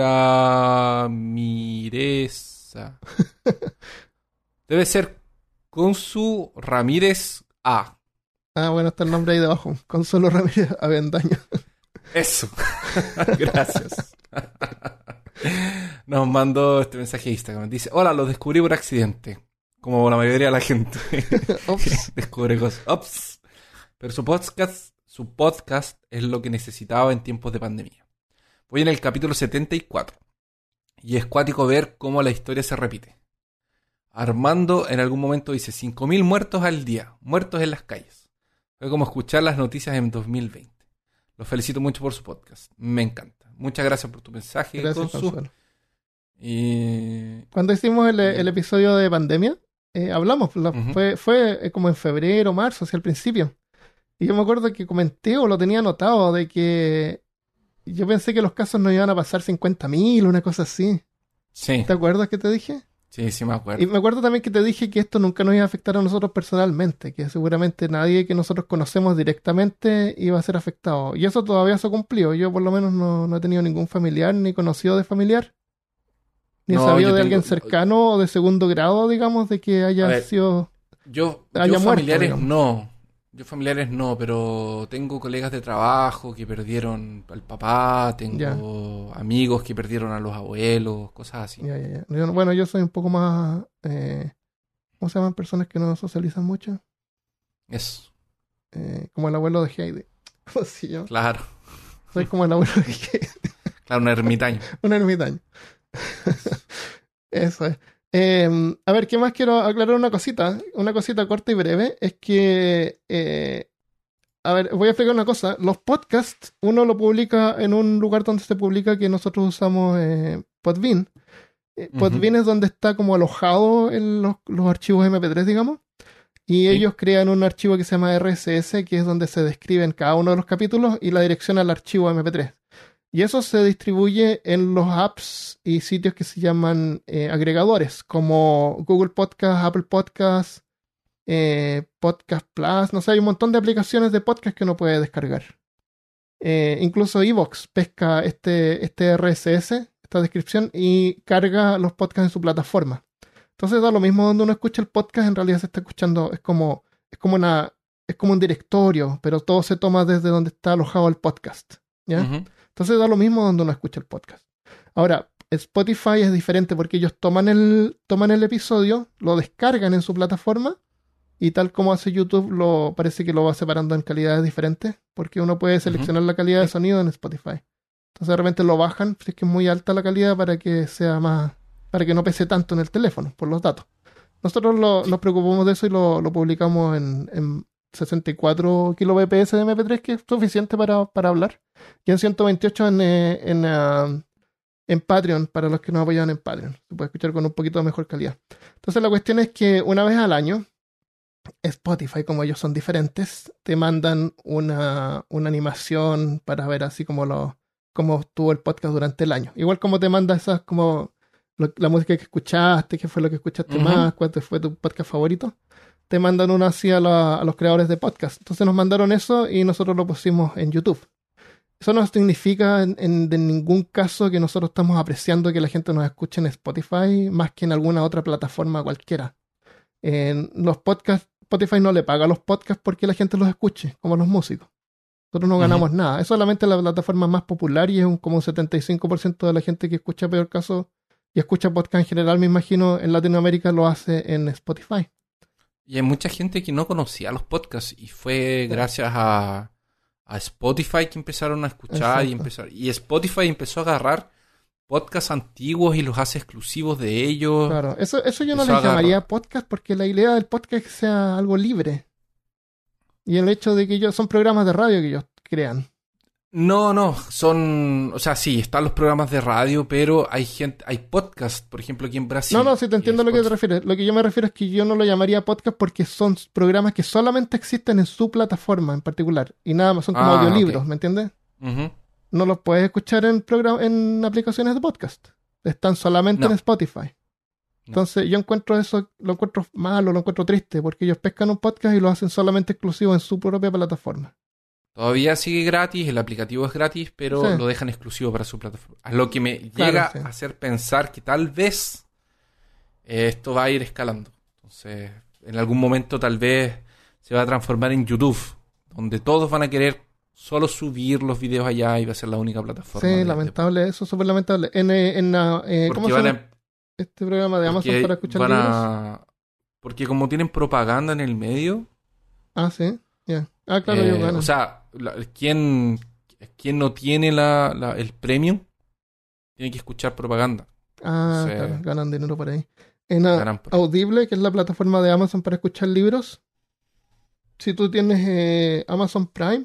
Mireza. (laughs) Debe ser Consu Ramírez A. Ah, bueno, está el nombre ahí debajo. Consuelo Ramírez Avendaño. Eso. (laughs) Gracias. (laughs) Nos mandó este mensaje de Instagram. Dice, hola, lo descubrí por accidente. Como la mayoría de la gente. (laughs) Ops. (laughs) Descubre cosas. Ops. Pero su podcast, su podcast es lo que necesitaba en tiempos de pandemia. Voy en el capítulo 74. Y es cuático ver cómo la historia se repite. Armando en algún momento dice 5.000 muertos al día, muertos en las calles. Fue como escuchar las noticias en 2020. Los felicito mucho por su podcast. Me encanta. Muchas gracias por tu mensaje, Gracias. Consuelo. Y Cuando hicimos el, el episodio de pandemia, eh, hablamos, la- fue, fue eh, como en febrero, marzo, hacia el principio. Y yo me acuerdo que comenté o lo tenía anotado de que yo pensé que los casos no iban a pasar 50.000, una cosa así. sí, ¿Te acuerdas que te dije? sí, sí me acuerdo. Y me acuerdo también que te dije que esto nunca nos iba a afectar a nosotros personalmente, que seguramente nadie que nosotros conocemos directamente iba a ser afectado. Y eso todavía se ha cumplido. Yo por lo menos no, no he tenido ningún familiar ni conocido de familiar. Ni No, sabido de tengo- alguien cercano o de segundo grado, digamos, de que haya ver. sido... Yo, haya yo familiares no. Yo familiares no, pero tengo colegas de trabajo que perdieron al papá, tengo amigos que perdieron a los abuelos, cosas así. Ya, ya, ya. Yo no- bueno, yo soy un poco más... eh, ¿Cómo se llaman personas que no socializan mucho? Eso, Eh, como el abuelo de Heidi. (laughs) ¿Cómo se llama? claro. Soy como el abuelo de Heidi. Claro, un ermitaño. (laughs) Un ermitaño. Eso es. Eh, a ver, ¿qué más quiero aclarar? Una cosita, una cosita corta y breve. Es que, eh, a ver, voy a explicar una cosa. Los podcasts, uno lo publica en un lugar donde se publica que nosotros usamos eh, Podbean. Eh. Podbean es donde está como alojado en los, los archivos MP3, digamos. Y Sí. ellos crean un archivo que se llama RSS, que es donde se describen cada uno de los capítulos y la dirección al archivo MP3. Y eso se distribuye en los apps y sitios que se llaman eh, agregadores, como Google Podcast, Apple Podcast, eh, Podcast Plus. No sé, hay un montón de aplicaciones de podcast que uno puede descargar. Eh, incluso Evox pesca este, este RSS, esta descripción, y carga los podcasts en su plataforma. Entonces da lo mismo donde uno escucha el podcast, en realidad se está escuchando, es como, es como una, es como un directorio, pero todo se toma desde donde está alojado el podcast. ¿ya? Entonces da lo mismo donde uno escucha el podcast. Ahora, Spotify es diferente porque ellos toman el, toman el episodio, lo descargan en su plataforma y tal como hace YouTube, lo, parece que lo va separando en calidades diferentes porque uno puede seleccionar la calidad de sonido en Spotify. Entonces de repente lo bajan si es que es muy alta la calidad para que sea más, para que no pese tanto en el teléfono por los datos. Nosotros lo- nos preocupamos de eso y lo, lo publicamos en, en 64 kbps de MP3, que es suficiente para, para hablar y en 128 en, eh, en, ah, en Patreon, para los que nos apoyan en Patreon. Se puede escuchar con un poquito de mejor calidad. Entonces la cuestión es que una vez al año, Spotify, como ellos son diferentes, te mandan una, una animación para ver así como lo cómo estuvo el podcast durante el año. Igual como te manda esas como lo- la música que escuchaste, qué fue lo que escuchaste más, cuál fue tu podcast favorito. Te mandan una así a, la- a los creadores de podcast. Entonces nos mandaron eso y nosotros lo pusimos en YouTube. Eso no significa en, en- de ningún caso que nosotros estamos apreciando que la gente nos escuche en Spotify más que en alguna otra plataforma cualquiera. En los podcasts, Spotify no le paga a los podcasts porque la gente los escuche, como los músicos. Nosotros no ganamos nada. Es solamente la plataforma más popular y es un, como un 75% de la gente que escucha, peor caso, y escucha podcast en general, me imagino, en Latinoamérica lo hace en Spotify. Y hay mucha gente que no conocía los podcasts y fue gracias a, a Spotify que empezaron a escuchar y empezar y Spotify empezó a agarrar podcasts antiguos y los hace exclusivos de ellos. Claro, eso, eso yo no les llamaría podcast porque la idea del podcast es que sea algo libre. Y el hecho de que ellos son programas de radio que ellos crean. No, no, son, o sea, sí, están los programas de radio, pero hay gente, hay podcast, por ejemplo, aquí en Brasil. No, no, sí te entiendo a lo que te refieres. Lo que yo me refiero es que yo no lo llamaría podcast porque son programas que solamente existen en su plataforma en particular. Y nada más, son como Ah, audiolibros. ¿me entiendes? No los puedes escuchar en, en aplicaciones de podcast. Están solamente No. en Spotify. Entonces yo encuentro eso, lo encuentro malo, lo encuentro triste, porque ellos pescan un podcast y lo hacen solamente exclusivo en su propia plataforma. Todavía sigue gratis, el aplicativo es gratis, pero Sí. lo dejan exclusivo para su plataforma. A lo que me Claro, llega sí. a hacer pensar que tal vez eh, esto va a ir escalando. Entonces, en algún momento tal vez se va a transformar en YouTube, donde todos van a querer solo subir los videos allá y va a ser la única plataforma. Sí, lamentable, eso súper lamentable. En, eh, en la, eh, ¿cómo se llama a, este programa de Amazon para escuchar van libros? a- porque como tienen propaganda en el medio, Ah, sí, ya. Ah, claro, eh, ellos ganan. o sea, la- ¿quién, quién no tiene la, la- el premium tiene que escuchar propaganda. ah, claro, ganan dinero por ahí. En Ganan por- Audible, que es la plataforma de Amazon para escuchar libros, si tú tienes eh, Amazon Prime,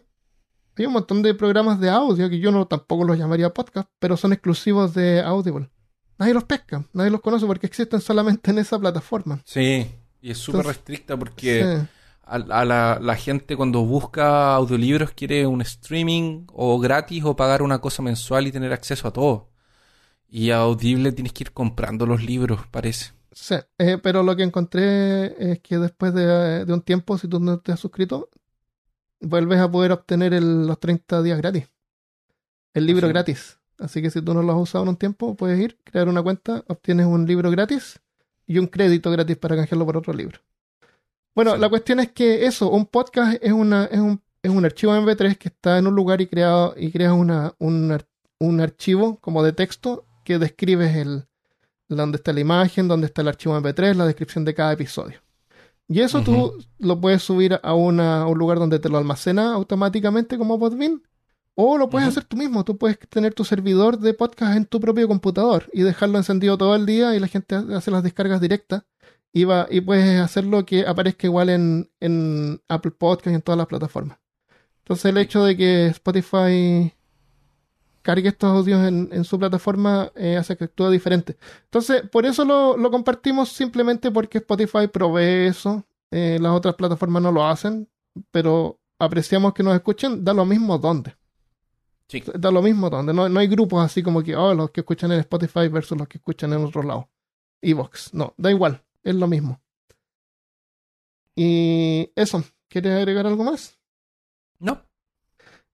hay un montón de programas de audio que yo no tampoco los llamaría podcast, pero son exclusivos de Audible. Nadie los pesca, nadie los conoce porque existen solamente en esa plataforma. Sí, y es súper restricta porque Sí. A, a la, la gente cuando busca audiolibros quiere un streaming o gratis o pagar una cosa mensual y tener acceso a todo. Y a Audible tienes que ir comprando los libros, parece. Sí, eh, pero lo que encontré es que después de, de un tiempo, si tú no te has suscrito, vuelves a poder obtener el- los 30 días gratis. El libro gratis. Así que si tú no lo has usado en un tiempo, puedes ir, crear una cuenta, obtienes un libro gratis y un crédito gratis para canjearlo por otro libro. Bueno, Sí. la cuestión es que eso, un podcast es, una, es, un, es un archivo MP3 que está en un lugar y, creado, y creas una, un, un archivo como de texto que describes el, donde está la imagen, donde está el archivo MP3, la descripción de cada episodio. Y eso tú lo puedes subir a, una- a un lugar donde te lo almacena automáticamente como Podbean. O lo puedes hacer tú mismo. Tú puedes tener tu servidor de podcast en tu propio computador y dejarlo encendido todo el día y la gente hace las descargas directas. Y, va, y puedes hacerlo que aparezca igual en, en Apple Podcast y en todas las plataformas. Entonces el hecho de que Spotify cargue estos audios en, en su plataforma eh, hace que actúe diferente. Entonces, por eso lo, lo compartimos simplemente porque Spotify provee eso. Eh, las otras plataformas no lo hacen, pero apreciamos que nos escuchen, da lo mismo dónde. Sí. Da lo mismo dónde. No, no hay grupos así como que, oh, los que escuchan en Spotify versus los que escuchan en otro lado. Evox. No, da igual. Es lo mismo. Y eso. ¿Quieres agregar algo más? No.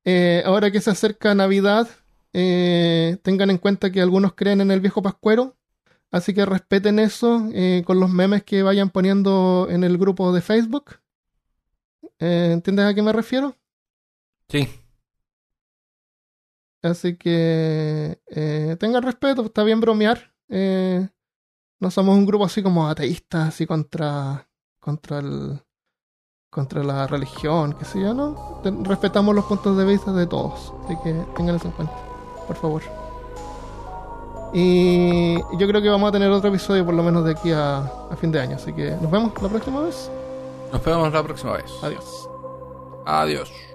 Eh, ahora que se acerca Navidad, eh, tengan en cuenta que algunos creen en el viejo pascuero, así que respeten eso eh, con los memes que vayan poniendo en el grupo de Facebook. ¿Entiendes a qué me refiero? Sí. Así que tengan respeto, está bien bromear. Eh, no somos un grupo así como ateístas, así contra, contra el contra la religión, qué sé yo, ¿no? Respetamos los puntos de vista de todos, así que tengan eso en cuenta, por favor. Y yo creo que vamos a tener otro episodio por lo menos de aquí a, a fin de año, así que nos vemos la próxima vez. Nos vemos la próxima vez. Adiós. Adiós.